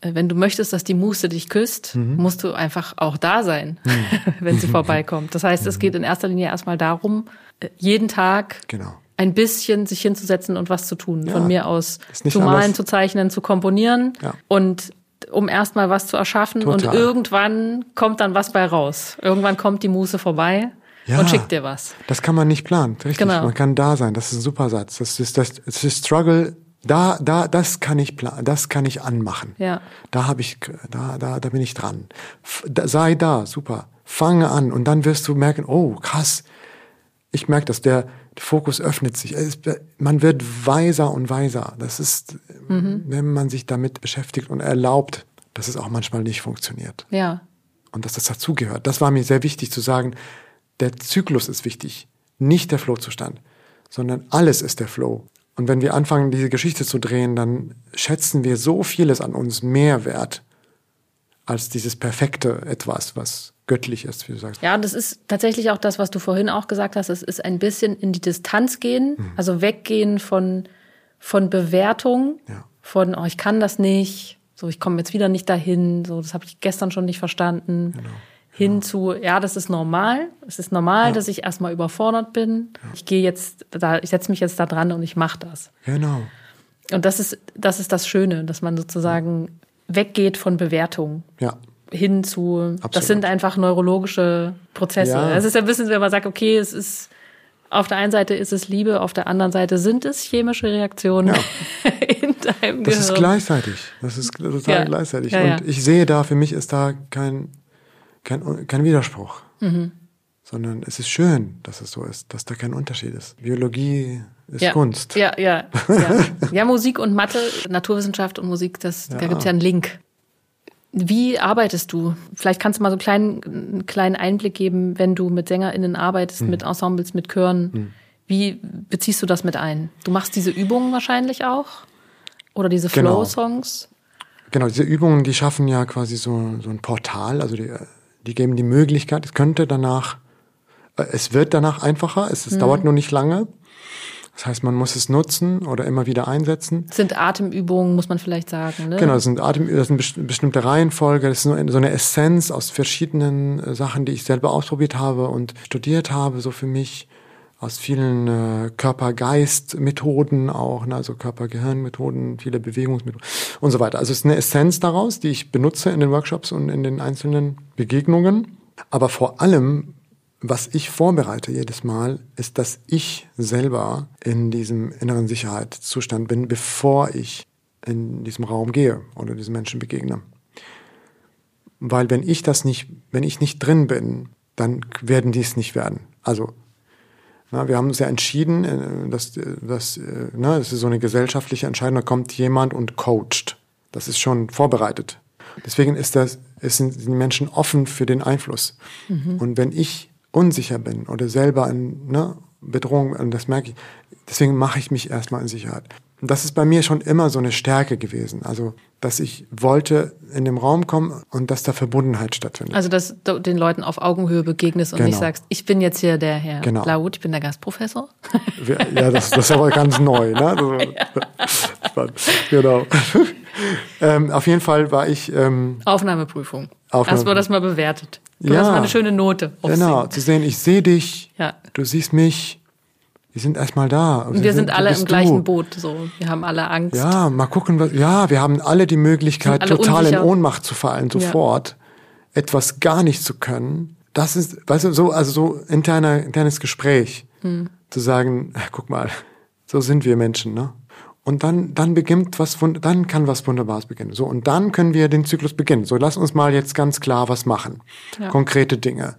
äh, wenn du möchtest, dass die Muße dich küsst, Mhm. musst du einfach auch da sein, <laughs> wenn sie <laughs> vorbeikommt. Das heißt, es geht in erster Linie erstmal darum, äh, jeden Tag Genau. ein bisschen sich hinzusetzen und was zu tun. Ja, Von mir aus zu malen, anders. zu zeichnen, zu komponieren Ja. und um erstmal was zu erschaffen und Total. irgendwann kommt dann was bei raus. Irgendwann kommt die Muße vorbei Ja. und schickt dir was. Das kann man nicht planen, richtig. Genau. Man kann da sein. Das ist ein super Satz. Das ist das, das ist Struggle. Da, da, das kann ich planen, das kann ich anmachen. Ja. Da habe ich, da, da, da bin ich dran. F da, sei da, super. Fange an und dann wirst du merken, oh krass. Ich merke, dass der, der Fokus öffnet sich. Es, man wird weiser und weiser. Das ist, wenn man sich damit beschäftigt und erlaubt, dass es auch manchmal nicht funktioniert Ja. und dass das dazugehört. Das war mir sehr wichtig zu sagen, der Zyklus ist wichtig, nicht der Flow-Zustand, sondern alles ist der Flow. Und wenn wir anfangen, diese Geschichte zu drehen, dann schätzen wir so vieles an uns mehr wert als dieses perfekte Etwas, was göttlich ist, wie du sagst. Ja, das ist tatsächlich auch das, was du vorhin auch gesagt hast. Es ist ein bisschen in die Distanz gehen, Mhm. also weggehen von, von Bewertung, Ja. von, oh, ich kann das nicht, so, ich komme jetzt wieder nicht dahin, so, das habe ich gestern schon nicht verstanden. Genau. Hin zu, ja, das ist normal. Es ist normal, dass ich erstmal überfordert bin. Ich gehe jetzt da, ich setze mich jetzt da dran und ich mache das. Genau. Und das ist, das ist das Schöne, dass man sozusagen weggeht von Bewertung Ja. Hin zu, das Absolut. sind einfach neurologische Prozesse. Ja. Es ist ja ein bisschen, wenn man sagt, okay, es ist, auf der einen Seite ist es Liebe, auf der anderen Seite sind es chemische Reaktionen <laughs> in deinem Das Gehirn. ist gleichzeitig. Das ist total Ja. gleichzeitig. Ja, ja. Und ich sehe da, für mich ist da kein, kein, kein Widerspruch. Mhm. Sondern es ist schön, dass es so ist, dass da kein Unterschied ist. Biologie ist ja. Kunst. Ja, ja, ja. <laughs> ja, Musik und Mathe, Naturwissenschaft und Musik, das, da Ja. gibt's ja einen Link. Wie arbeitest du? Vielleicht kannst du mal so einen kleinen, einen kleinen Einblick geben, wenn du mit SängerInnen arbeitest, Hm. mit Ensembles, mit Chören. Wie beziehst du das mit ein? Du machst diese Übungen wahrscheinlich auch? Oder diese Genau. Flow-Songs? Genau, diese Übungen, die schaffen ja quasi so, so ein Portal, also die, die geben die Möglichkeit, es könnte danach, äh, es wird danach einfacher, es, es dauert nur nicht lange. Das heißt, man muss es nutzen oder immer wieder einsetzen. Das sind Atemübungen, muss man vielleicht sagen. Ne? Genau, das sind Atem, das sind bestimmte Reihenfolge, das ist so eine Essenz aus verschiedenen äh, Sachen, die ich selber ausprobiert habe und studiert habe, so für mich aus vielen äh, Körper-Geist-Methoden auch, ne, also Körper-Gehirn-Methoden, viele Bewegungsmethoden und so weiter. Also es ist eine Essenz daraus, die ich benutze in den Workshops und in den einzelnen Begegnungen. Aber vor allem was ich vorbereite jedes Mal, ist, dass ich selber in diesem inneren Sicherheitszustand bin, bevor ich in diesem Raum gehe oder diesen Menschen begegne. Weil wenn ich das nicht, wenn ich nicht drin bin, dann werden die es nicht werden. Also, na, wir haben uns ja entschieden, äh, dass, dass äh, na, das ist so eine gesellschaftliche Entscheidung, da kommt jemand und coacht. Das ist schon vorbereitet. Deswegen ist das, sind die Menschen offen für den Einfluss. Mhm. Und wenn ich unsicher bin oder selber in ne, Bedrohung, und das merke ich, deswegen mache ich mich erstmal in Sicherheit. Und das ist bei mir schon immer so eine Stärke gewesen. Also, dass ich wollte in den Raum kommen und dass da Verbundenheit stattfindet. Also, dass du den Leuten auf Augenhöhe begegnest und genau. nicht sagst, ich bin jetzt hier der Herr genau. Laut, ich bin der Gastprofessor. Ja, das, das ist aber ganz neu. Ne? <laughs> Ja. Genau. <laughs> ähm, auf jeden Fall war ich. Ähm, Aufnahmeprüfung. Aufnahme. Erstmal das mal bewertet. Du ja, hast mal eine schöne Note. Genau, zu sehen, ich sehe dich, ja. du siehst mich, wir sind erstmal da. Und wir sind, sind alle im gleichen Boot, so. Wir haben alle Angst. Ja, mal gucken, was, ja, wir haben alle die Möglichkeit, alle total unsicher. in Ohnmacht zu fallen, sofort. Ja. Etwas gar nicht zu können. Das ist, weißt du, so, also so interner, internes Gespräch. Hm. Zu sagen, guck mal, so sind wir Menschen, ne? Und dann, dann beginnt was, dann kann was Wunderbares beginnen. So, und dann können wir den Zyklus beginnen. So, lass uns mal jetzt ganz klar was machen. Ja. Konkrete Dinge.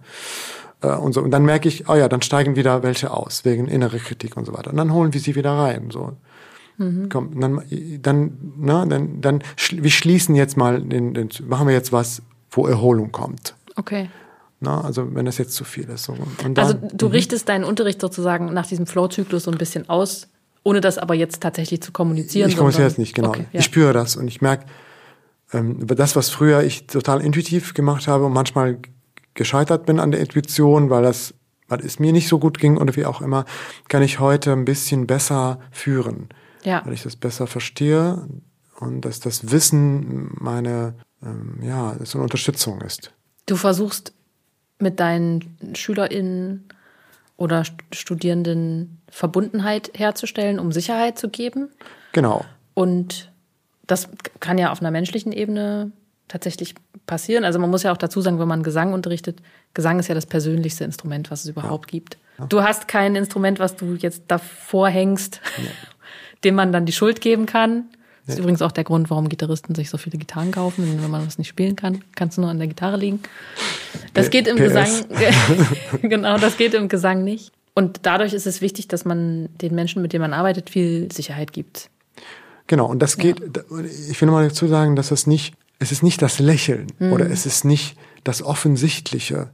Äh, und so. Und dann merke ich, oh ja, dann steigen wieder welche aus, wegen innere Kritik und so weiter. Und dann holen wir sie wieder rein, so. Mhm. Komm, dann, dann, na, dann, dann, wir schließen jetzt mal den, den, machen wir jetzt was, wo Erholung kommt. Okay. Na, also wenn das jetzt zu viel ist. So. Und dann, also du mhm. richtest deinen Unterricht sozusagen nach diesem Flow-Zyklus so ein bisschen aus, ohne das aber jetzt tatsächlich zu kommunizieren. Ich kommuniziere es nicht, genau. Okay, ja. Ich spüre das und ich merke, ähm, das, was früher ich total intuitiv gemacht habe und manchmal gescheitert bin an der Intuition, weil das, weil es mir nicht so gut ging oder wie auch immer, kann ich heute ein bisschen besser führen. Ja. Weil ich das besser verstehe und dass das Wissen meine, ähm, ja, so eine Unterstützung ist. Du versuchst mit deinen SchülerInnen oder Studierenden Verbundenheit herzustellen, um Sicherheit zu geben. Genau. Und das kann ja auf einer menschlichen Ebene tatsächlich passieren. Also man muss ja auch dazu sagen, wenn man Gesang unterrichtet, Gesang ist ja das persönlichste Instrument, was es überhaupt ja. gibt. Du hast kein Instrument, was du jetzt davor hängst, ja. <laughs> dem man dann die Schuld geben kann. Das ist übrigens auch der Grund, warum Gitarristen sich so viele Gitarren kaufen. Wenn man was nicht spielen kann, kannst du nur an der Gitarre liegen. Das geht im PS. Gesang, <laughs> <laughs> genau, das geht im Gesang nicht. Und dadurch ist es wichtig, dass man den Menschen, mit denen man arbeitet, viel Sicherheit gibt. Genau, und das geht, ja. ich will nochmal dazu sagen, dass das nicht, es ist nicht das Lächeln mhm. oder es ist nicht das Offensichtliche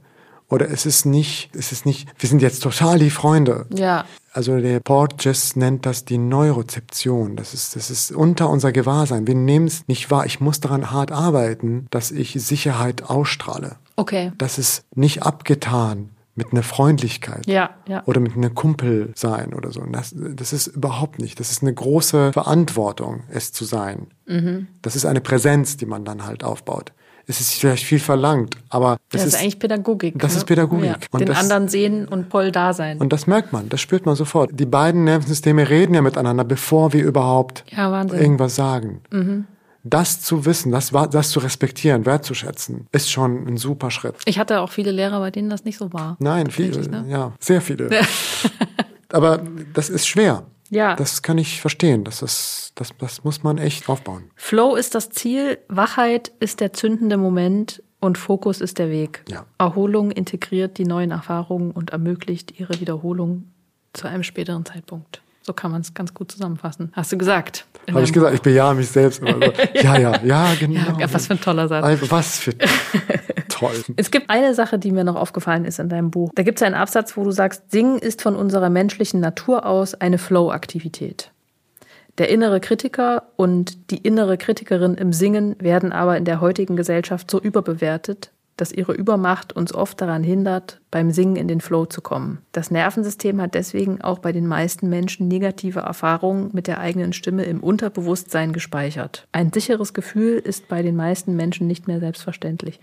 oder es ist nicht, es ist nicht, wir sind jetzt total die Freunde. Ja. Also der Porges nennt das die Neurozeption. Das ist, das ist unter unser Gewahrsein. Wir nehmen es nicht wahr. Ich muss daran hart arbeiten, dass ich Sicherheit ausstrahle. Okay. Das ist nicht abgetan mit einer Freundlichkeit ja, ja. oder mit einem Kumpel sein oder so. Das, das ist überhaupt nicht. Das ist eine große Verantwortung, es zu sein. Mhm. Das ist eine Präsenz, die man dann halt aufbaut. Es ist vielleicht viel verlangt, aber das, das ist, ist, eigentlich Pädagogik. Das ne? ist Pädagogik. Ja. Und Den das, anderen sehen und voll da sein. Und das merkt man, das spürt man sofort. Die beiden Nervensysteme reden ja miteinander, bevor wir überhaupt ja, irgendwas sagen. Mhm das zu wissen, das, das zu respektieren, wertzuschätzen, ist schon ein super Schritt. Ich hatte auch viele Lehrer, bei denen das nicht so war. Nein, viele, ne? ja, sehr viele. Aber das ist schwer. Ja. Das kann ich verstehen. Das, ist, das, das muss man echt aufbauen. Flow ist das Ziel, Wachheit ist der zündende Moment und Fokus ist der Weg. Ja. Erholung integriert die neuen Erfahrungen und ermöglicht ihre Wiederholung zu einem späteren Zeitpunkt. So kann man es ganz gut zusammenfassen. Hast du gesagt? Habe ich gesagt, ich bejahe mich selbst. So. <laughs> Ja, ja, ja, genau. Ja, was für ein toller Satz. Was für <laughs> toll. Es gibt eine Sache, die mir noch aufgefallen ist in deinem Buch. Da gibt es einen Absatz, wo du sagst, Singen ist von unserer menschlichen Natur aus eine Flow-Aktivität. Der innere Kritiker und die innere Kritikerin im Singen werden aber in der heutigen Gesellschaft so überbewertet, dass ihre Übermacht uns oft daran hindert, beim Singen in den Flow zu kommen. Das Nervensystem hat deswegen auch bei den meisten Menschen negative Erfahrungen mit der eigenen Stimme im Unterbewusstsein gespeichert. Ein sicheres Gefühl ist bei den meisten Menschen nicht mehr selbstverständlich.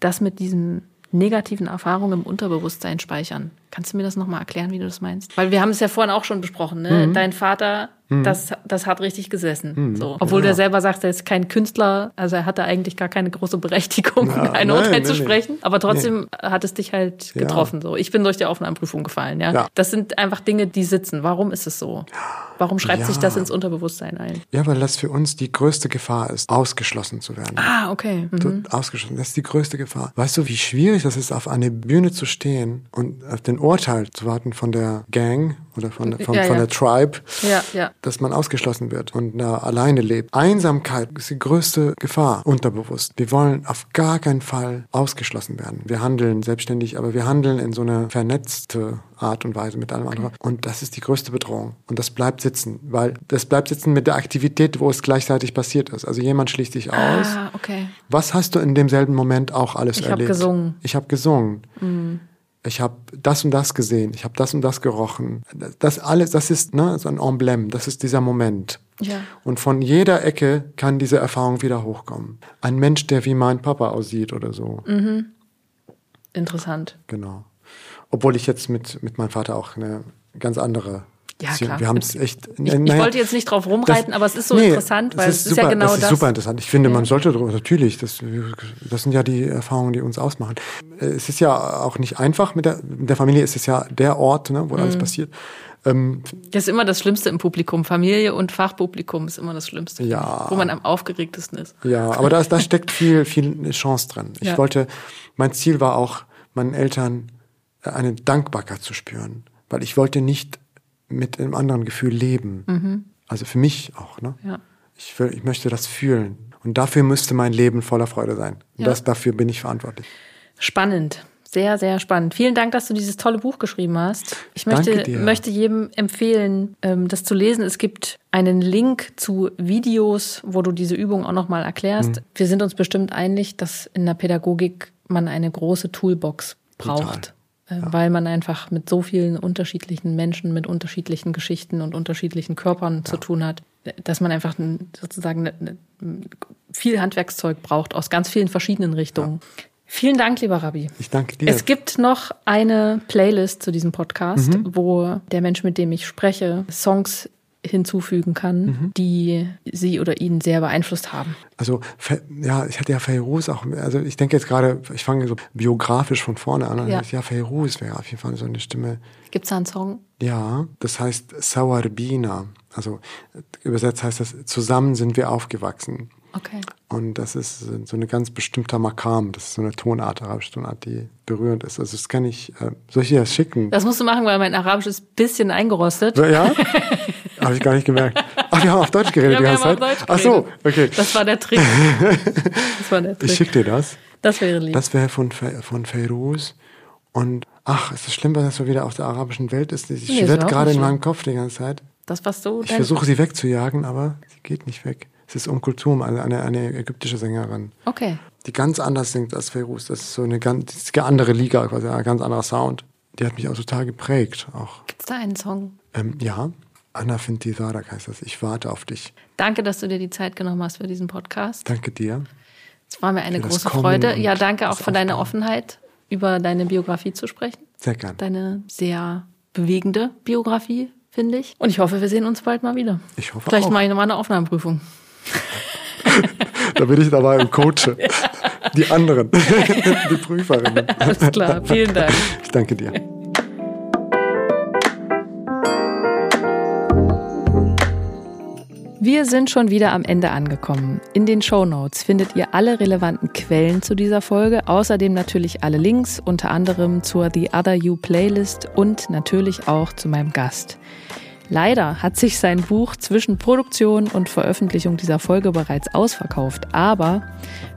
Das mit diesem negativen Erfahrungen im Unterbewusstsein speichern. Kannst du mir das nochmal erklären, wie du das meinst? Weil wir haben es ja vorhin auch schon besprochen, ne? Mhm. Dein Vater Mhm. Das, das hat richtig gesessen. Mhm. So. Obwohl ja. der selber sagt, er ist kein Künstler, also er hatte eigentlich gar keine große Berechtigung, ja, <laughs> ein Urteil nein, zu nein, sprechen. Aber trotzdem hat es dich halt getroffen. Ja. So. Ich bin durch die Aufnahmeprüfung gefallen. Ja? ja? Das sind einfach Dinge, die sitzen. Warum ist es so? Warum schreibt sich das ins Unterbewusstsein ein? Ja, weil das für uns die größte Gefahr ist, ausgeschlossen zu werden. Ah, okay. Mhm. Ausgeschlossen. Das ist die größte Gefahr. Weißt du, wie schwierig das ist, auf eine Bühne zu stehen und auf den Urteil zu warten von der Gang oder von, von, ja, von ja. der Tribe, ja, dass man ausgeschlossen wird und da alleine lebt. Einsamkeit ist die größte Gefahr, unterbewusst. Wir wollen auf gar keinen Fall ausgeschlossen werden. Wir handeln selbstständig, aber wir handeln in so einer vernetzte Art und Weise mit allem anderen. Und das ist die größte Bedrohung. Und das bleibt sitzen, weil das bleibt sitzen mit der Aktivität, wo es gleichzeitig passiert ist. Also jemand schließt sich ah, aus. Okay. Was hast du in demselben Moment auch alles ich erlebt? Ich habe gesungen. Ich habe gesungen. Mhm ich habe das und das gesehen, ich habe das und das gerochen. Das alles, das ist ne, so ein Emblem, das ist dieser Moment. Ja. Und von jeder Ecke kann diese Erfahrung wieder hochkommen. Ein Mensch, der wie mein Papa aussieht oder so. Mhm. Interessant. Genau. Obwohl ich jetzt mit, mit meinem Vater auch eine ganz andere ja, klar. Wir haben es echt. Ich, ich naja, wollte jetzt nicht drauf rumreiten, das, aber es ist so nee, interessant, weil es ist, es ist ja genau das. Das ist super interessant. Ich finde, man sollte natürlich, das, das sind ja die Erfahrungen, die uns ausmachen. Es ist ja auch nicht einfach mit der, mit der Familie, es ist ja der Ort, ne, wo mhm. alles passiert. Ähm, das ist immer das Schlimmste im Publikum. Familie und Fachpublikum ist immer das Schlimmste. Ja. Wo man am aufgeregtesten ist. Ja, aber da, da steckt viel, viel Chance drin. Ich ja. wollte, mein Ziel war auch, meinen Eltern eine Dankbarkeit zu spüren. Weil ich wollte nicht mit einem anderen Gefühl leben. Mhm. Also für mich auch. Ne? Ja. Ich, will, ich möchte das fühlen. Und dafür müsste mein Leben voller Freude sein. Und ja. das, dafür bin ich verantwortlich. Spannend. Sehr, sehr spannend. Vielen Dank, dass du dieses tolle Buch geschrieben hast. Ich möchte, möchte jedem empfehlen, ähm, das zu lesen. Es gibt einen Link zu Videos, wo du diese Übung auch nochmal erklärst. Mhm. Wir sind uns bestimmt einig, dass in der Pädagogik man eine große Toolbox braucht. Total. Äh, ja. weil man einfach mit so vielen unterschiedlichen Menschen, mit unterschiedlichen Geschichten und unterschiedlichen Körpern ja. zu tun hat, dass man einfach sozusagen viel Handwerkszeug braucht aus ganz vielen verschiedenen Richtungen. Ja. Vielen Dank, lieber Rabbi. Ich danke dir. Es gibt noch eine Playlist zu diesem Podcast, mhm. wo der Mensch, mit dem ich spreche, Songs hinzufügen kann, mhm. die sie oder ihn sehr beeinflusst haben. Also ja, ich hatte ja Feyruz auch, also ich denke jetzt gerade, ich fange so biografisch von vorne an. Ja, ja Feyruz wäre auf jeden Fall so eine Stimme. Gibt es da einen Song? Ja, das heißt Sawarbina. Also übersetzt heißt das, zusammen sind wir aufgewachsen. Okay. Und das ist so eine ganz bestimmter Makam. Das ist so eine Tonart, arabische Tonart, die berührend ist. Also das kann ich, äh, soll ich dir das schicken? Das musst du machen, weil mein Arabisch ist ein bisschen eingerostet. Ja? Habe ich gar nicht gemerkt. Ach, wir haben auf Deutsch geredet ja, die ganze Zeit? Deutsch Ach so, okay. Das war der Trick. <laughs> Das war der Trick. Ich schicke dir das. Das wäre lieb. Das wäre von, von Feiruz. Und ach, ist es schlimm, dass das so wieder auf der arabischen Welt ist? Sie nee, schwirrt gerade in meinem Kopf die ganze Zeit. Das, was du Ich versuche sie wegzujagen, aber sie geht nicht weg. Es ist Um Kultum, eine, eine, eine ägyptische Sängerin. Okay. Die ganz anders singt als Feiruz. Das ist so eine ganz eine andere Liga, quasi ein ganz anderer Sound. Die hat mich auch total geprägt. Gibt es da einen Song? Ähm, ja, Anna Fintisarak heißt das. Ich warte auf dich. Danke, dass du dir die Zeit genommen hast für diesen Podcast. Danke dir. Es war mir eine große Freude. Ja, danke auch für deine Offenheit, über deine Biografie zu sprechen. Sehr gerne. Deine sehr bewegende Biografie, finde ich. Und ich hoffe, wir sehen uns bald mal wieder. Ich hoffe Vielleicht auch. mache ich nochmal eine Aufnahmeprüfung. Da bin ich dabei und coache. Die anderen, <laughs> die Prüferinnen. Alles klar, vielen Dank. Ich danke dir. Wir sind schon wieder am Ende angekommen. In den Show Notes findet ihr alle relevanten Quellen zu dieser Folge, außerdem natürlich alle Links, unter anderem zur The Other You Playlist und natürlich auch zu meinem Gast. Leider hat sich sein Buch zwischen Produktion und Veröffentlichung dieser Folge bereits ausverkauft, aber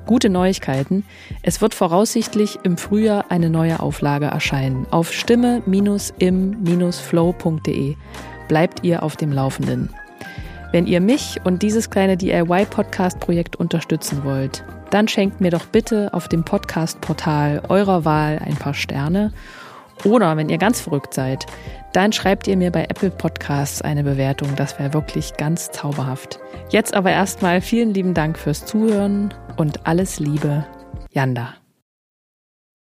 gute Neuigkeiten, es wird voraussichtlich im Frühjahr eine neue Auflage erscheinen auf stimme-im-flow.de. Bleibt ihr auf dem Laufenden. Wenn ihr mich und dieses kleine DIY-Podcast-Projekt unterstützen wollt, dann schenkt mir doch bitte auf dem Podcast-Portal eurer Wahl ein paar Sterne. Oder wenn ihr ganz verrückt seid, dann schreibt ihr mir bei Apple Podcasts eine Bewertung. Das wäre wirklich ganz zauberhaft. Jetzt aber erstmal vielen lieben Dank fürs Zuhören und alles Liebe, Janda.